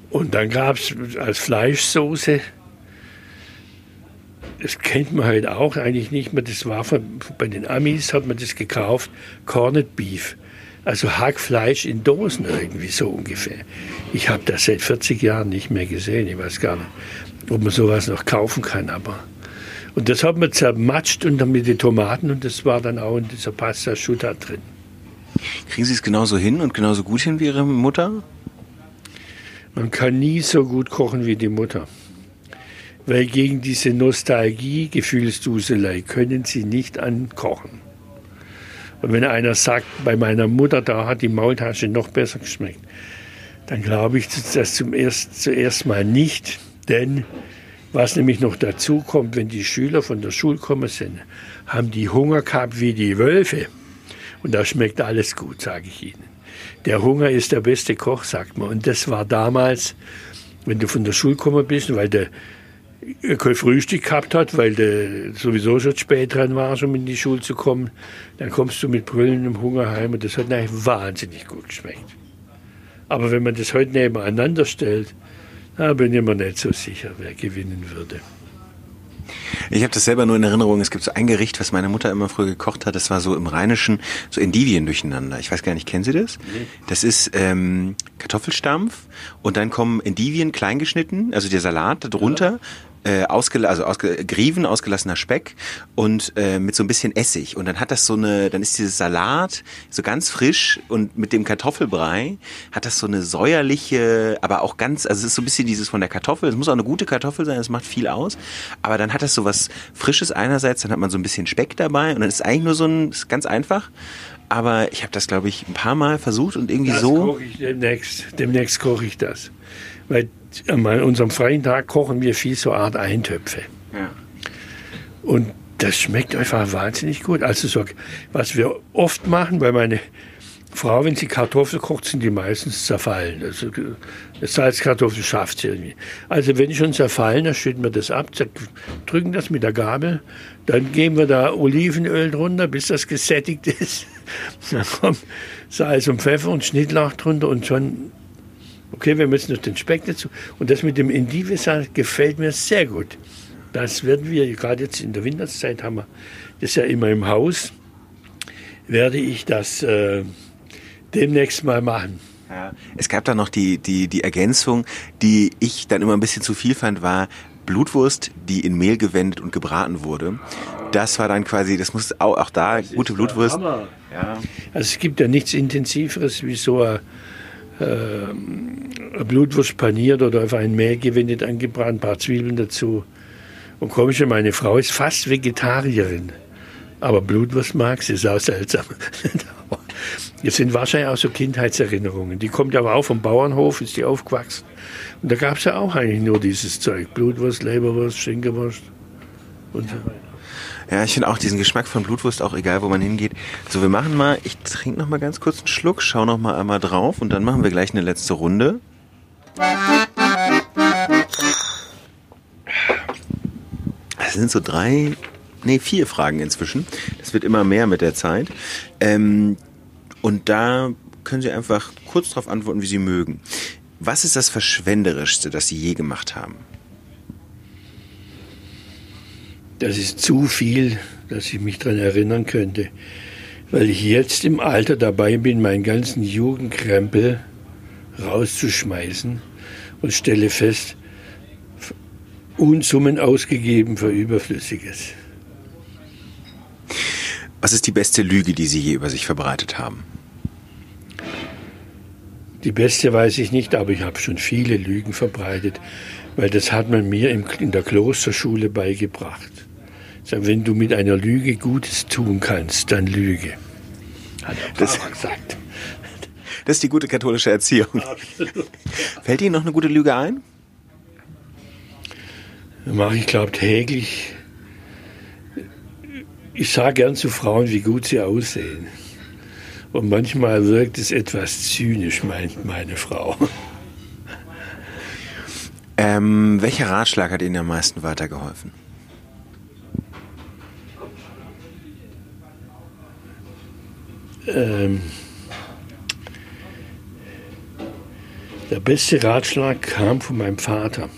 Und dann gab es als Fleischsoße, das kennt man halt auch eigentlich nicht mehr, das war von, bei den Amis, hat man das gekauft, Corned Beef. Also Hackfleisch in Dosen irgendwie so ungefähr. Ich habe das seit 40 Jahren nicht mehr gesehen. Ich weiß gar nicht, ob man sowas noch kaufen kann, aber und das hat man zermatscht und dann mit den Tomaten und das war dann auch in dieser Pasta Schuta drin. Kriegen Sie es genauso hin und genauso gut hin wie Ihre Mutter? Man kann nie so gut kochen wie die Mutter. Weil gegen diese Nostalgie, Gefühlsduselei können Sie nicht ankochen. Und wenn einer sagt, bei meiner Mutter, da hat die Maultasche noch besser geschmeckt, dann glaube ich das zum erst, zuerst mal nicht, denn was nämlich noch dazu kommt, wenn die Schüler von der Schule kommen sind, haben die Hunger gehabt wie die Wölfe. Und da schmeckt alles gut, sage ich Ihnen. Der Hunger ist der beste Koch, sagt man. Und das war damals, wenn du von der Schule gekommen bist, weil der kein Frühstück gehabt hat, weil der sowieso schon spät dran war, um in die Schule zu kommen, dann kommst du mit brüllendem Hunger heim und das hat eigentlich wahnsinnig gut geschmeckt. Aber wenn man das heute nebeneinander stellt, da bin ich mir nicht so sicher, wer gewinnen würde. Ich habe das selber nur in Erinnerung. Es gibt so ein Gericht, was meine Mutter immer früher gekocht hat. Das war so im Rheinischen, so Endivien durcheinander. Ich weiß gar nicht, kennen Sie das? Nee. Das ist ähm, Kartoffelstampf und dann kommen Endivien kleingeschnitten, also der Salat darunter, äh, ausgel also ausge Grieven, ausgelassener Speck und äh, mit so ein bisschen Essig. Und dann hat das so eine, dann ist dieses Salat so ganz frisch und mit dem Kartoffelbrei hat das so eine säuerliche, aber auch ganz, also es ist so ein bisschen dieses von der Kartoffel. Es muss auch eine gute Kartoffel sein, das macht viel aus. Aber dann hat das so was Frisches einerseits, dann hat man so ein bisschen Speck dabei und dann ist eigentlich nur so ein, ist ganz einfach. Aber ich habe das, glaube ich, ein paar Mal versucht und irgendwie das so. Koche ich demnächst, demnächst koche ich das. Weil an unserem freien Tag kochen wir viel so Art Eintöpfe. Ja. Und das schmeckt einfach wahnsinnig gut. Also so, was wir oft machen, weil meine Frau, wenn sie Kartoffeln kocht, sind die meistens zerfallen. Also Salzkartoffeln schafft sie irgendwie. Also wenn die schon zerfallen, dann schütten wir das ab, drücken das mit der Gabel, dann geben wir da Olivenöl drunter, bis das gesättigt ist. Dann kommt Salz und Pfeffer und Schnittlauch drunter und schon, okay, wir müssen noch den Speck dazu. Und das mit dem Endive gefällt mir sehr gut. Das werden wir, gerade jetzt in der Winterszeit haben wir das ja immer im Haus, werde ich das äh, demnächst mal machen. Ja. Es gab da noch die, die, die Ergänzung, die ich dann immer ein bisschen zu viel fand, war Blutwurst, die in Mehl gewendet und gebraten wurde. Das war dann quasi, das muss auch, auch da, das gute Blutwurst. Ja. Also es gibt ja nichts Intensiveres wie so ein, äh, Blutwurst paniert oder einfach in Mehl gewendet angebraten, ein paar Zwiebeln dazu. Und komisch, meine Frau ist fast Vegetarierin. Aber Blutwurst mag sie, ist auch seltsam. Das sind wahrscheinlich auch so Kindheitserinnerungen. Die kommt aber auch vom Bauernhof, ist die aufgewachsen. Und da gab es ja auch eigentlich nur dieses Zeug. Blutwurst, Leberwurst, Schinkenwurst und so. Ja, ich finde auch diesen Geschmack von Blutwurst auch egal, wo man hingeht. So, wir machen mal, ich trinke noch mal ganz kurz einen Schluck, schau noch mal einmal drauf und dann machen wir gleich eine letzte Runde. Es sind so drei, nee, vier Fragen inzwischen. Das wird immer mehr mit der Zeit. Ähm, und da können Sie einfach kurz darauf antworten, wie Sie mögen. Was ist das Verschwenderischste, das Sie je gemacht haben? Das ist zu viel, dass ich mich daran erinnern könnte. Weil ich jetzt im Alter dabei bin, meinen ganzen Jugendkrempel rauszuschmeißen und stelle fest, Unsummen ausgegeben für Überflüssiges. Was ist die beste Lüge, die Sie je über sich verbreitet haben? Die beste weiß ich nicht, aber ich habe schon viele Lügen verbreitet, weil das hat man mir in der Klosterschule beigebracht. Wenn du mit einer Lüge Gutes tun kannst, dann lüge. Hat der das, gesagt. Das ist die gute katholische Erziehung. Absolut. Fällt Ihnen noch eine gute Lüge ein? Mache ich, glaube täglich. Ich sage gern zu Frauen, wie gut sie aussehen. Und manchmal wirkt es etwas zynisch, meint meine Frau. Ähm, welcher Ratschlag hat Ihnen am meisten weitergeholfen? Ähm, der beste Ratschlag kam von meinem Vater.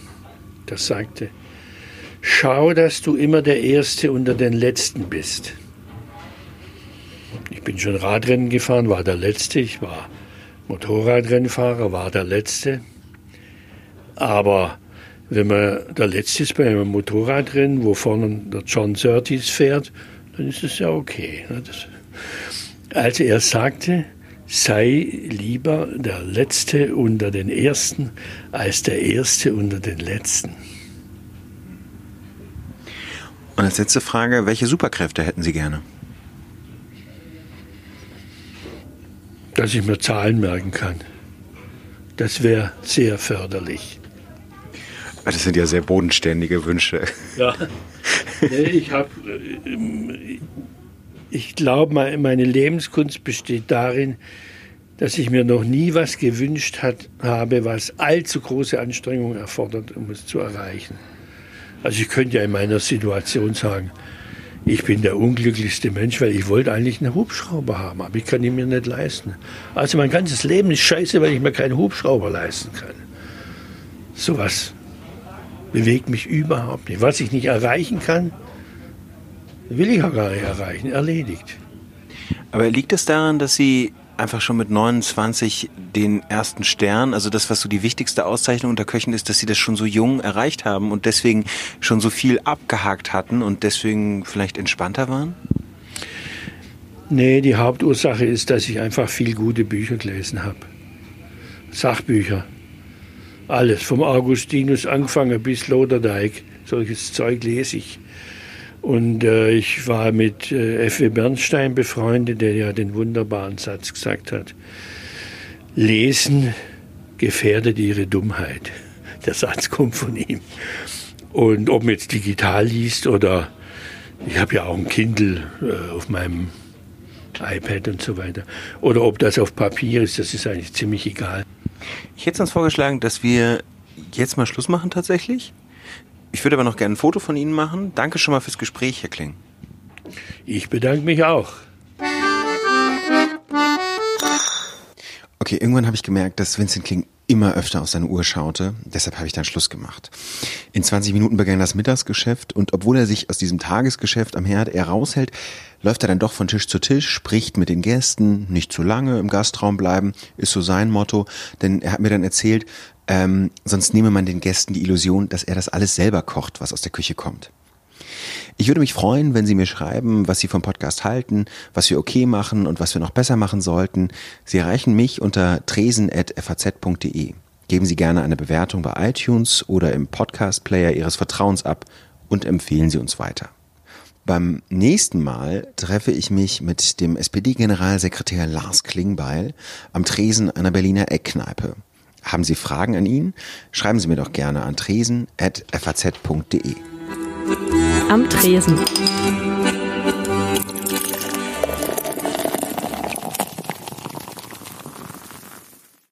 Der sagte, schau, dass du immer der Erste unter den Letzten bist. Ich bin schon Radrennen gefahren, war der Letzte. Ich war Motorradrennfahrer, war der Letzte. Aber wenn man der Letzte ist bei einem Motorradrennen, wo vorne der John Surtees fährt, dann ist es ja okay. Ne? Also er sagte, sei lieber der Letzte unter den Ersten als der Erste unter den Letzten. Und als letzte Frage, welche Superkräfte hätten Sie gerne? Dass ich mir Zahlen merken kann. Das wäre sehr förderlich. Ah, das sind ja sehr bodenständige Wünsche. Ja. Nee, ich habe, ich glaube, meine Lebenskunst besteht darin, dass ich mir noch nie was gewünscht hat, habe, was allzu große Anstrengungen erfordert, um es zu erreichen. Also ich könnte ja in meiner Situation sagen, ich bin der unglücklichste Mensch, weil ich wollte eigentlich einen Hubschrauber haben, aber ich kann ihn mir nicht leisten. Also mein ganzes Leben ist scheiße, weil ich mir keinen Hubschrauber leisten kann. Sowas bewegt mich überhaupt nicht. Was ich nicht erreichen kann, will ich auch gar nicht erreichen. Erledigt. Aber liegt es daran, dass Sie einfach schon mit 29 den ersten Stern, also das, was so die wichtigste Auszeichnung unter Köchen ist, dass sie das schon so jung erreicht haben und deswegen schon so viel abgehakt hatten und deswegen vielleicht entspannter waren? Nee, die Hauptursache ist, dass ich einfach viel gute Bücher gelesen habe. Sachbücher. Alles, vom Augustinus angefangen bis Loderdijk. Solches Zeug lese ich. Und äh, ich war mit äh, F.W. Bernstein befreundet, der ja den wunderbaren Satz gesagt hat, Lesen gefährdet ihre Dummheit. Der Satz kommt von ihm. Und ob man jetzt digital liest oder ich habe ja auch ein Kindle äh, auf meinem iPad und so weiter. Oder ob das auf Papier ist, das ist eigentlich ziemlich egal. Ich hätte uns vorgeschlagen, dass wir jetzt mal Schluss machen tatsächlich. Ich würde aber noch gerne ein Foto von Ihnen machen. Danke schon mal fürs Gespräch, Herr Kling. Ich bedanke mich auch. Okay, irgendwann habe ich gemerkt, dass Vincent Kling immer öfter auf seine Uhr schaute. Deshalb habe ich dann Schluss gemacht. In 20 Minuten begann das Mittagsgeschäft und obwohl er sich aus diesem Tagesgeschäft am Herd eher raushält, läuft er dann doch von Tisch zu Tisch, spricht mit den Gästen, nicht zu lange im Gastraum bleiben, ist so sein Motto. Denn er hat mir dann erzählt, ähm, sonst nehme man den Gästen die Illusion, dass er das alles selber kocht, was aus der Küche kommt. Ich würde mich freuen, wenn Sie mir schreiben, was Sie vom Podcast halten, was wir okay machen und was wir noch besser machen sollten. Sie erreichen mich unter tresen.faz.de. Geben Sie gerne eine Bewertung bei iTunes oder im Podcast-Player Ihres Vertrauens ab und empfehlen Sie uns weiter. Beim nächsten Mal treffe ich mich mit dem SPD-Generalsekretär Lars Klingbeil am Tresen einer Berliner Eckkneipe. Haben Sie Fragen an ihn? Schreiben Sie mir doch gerne an tresen.faz.de. Am Tresen.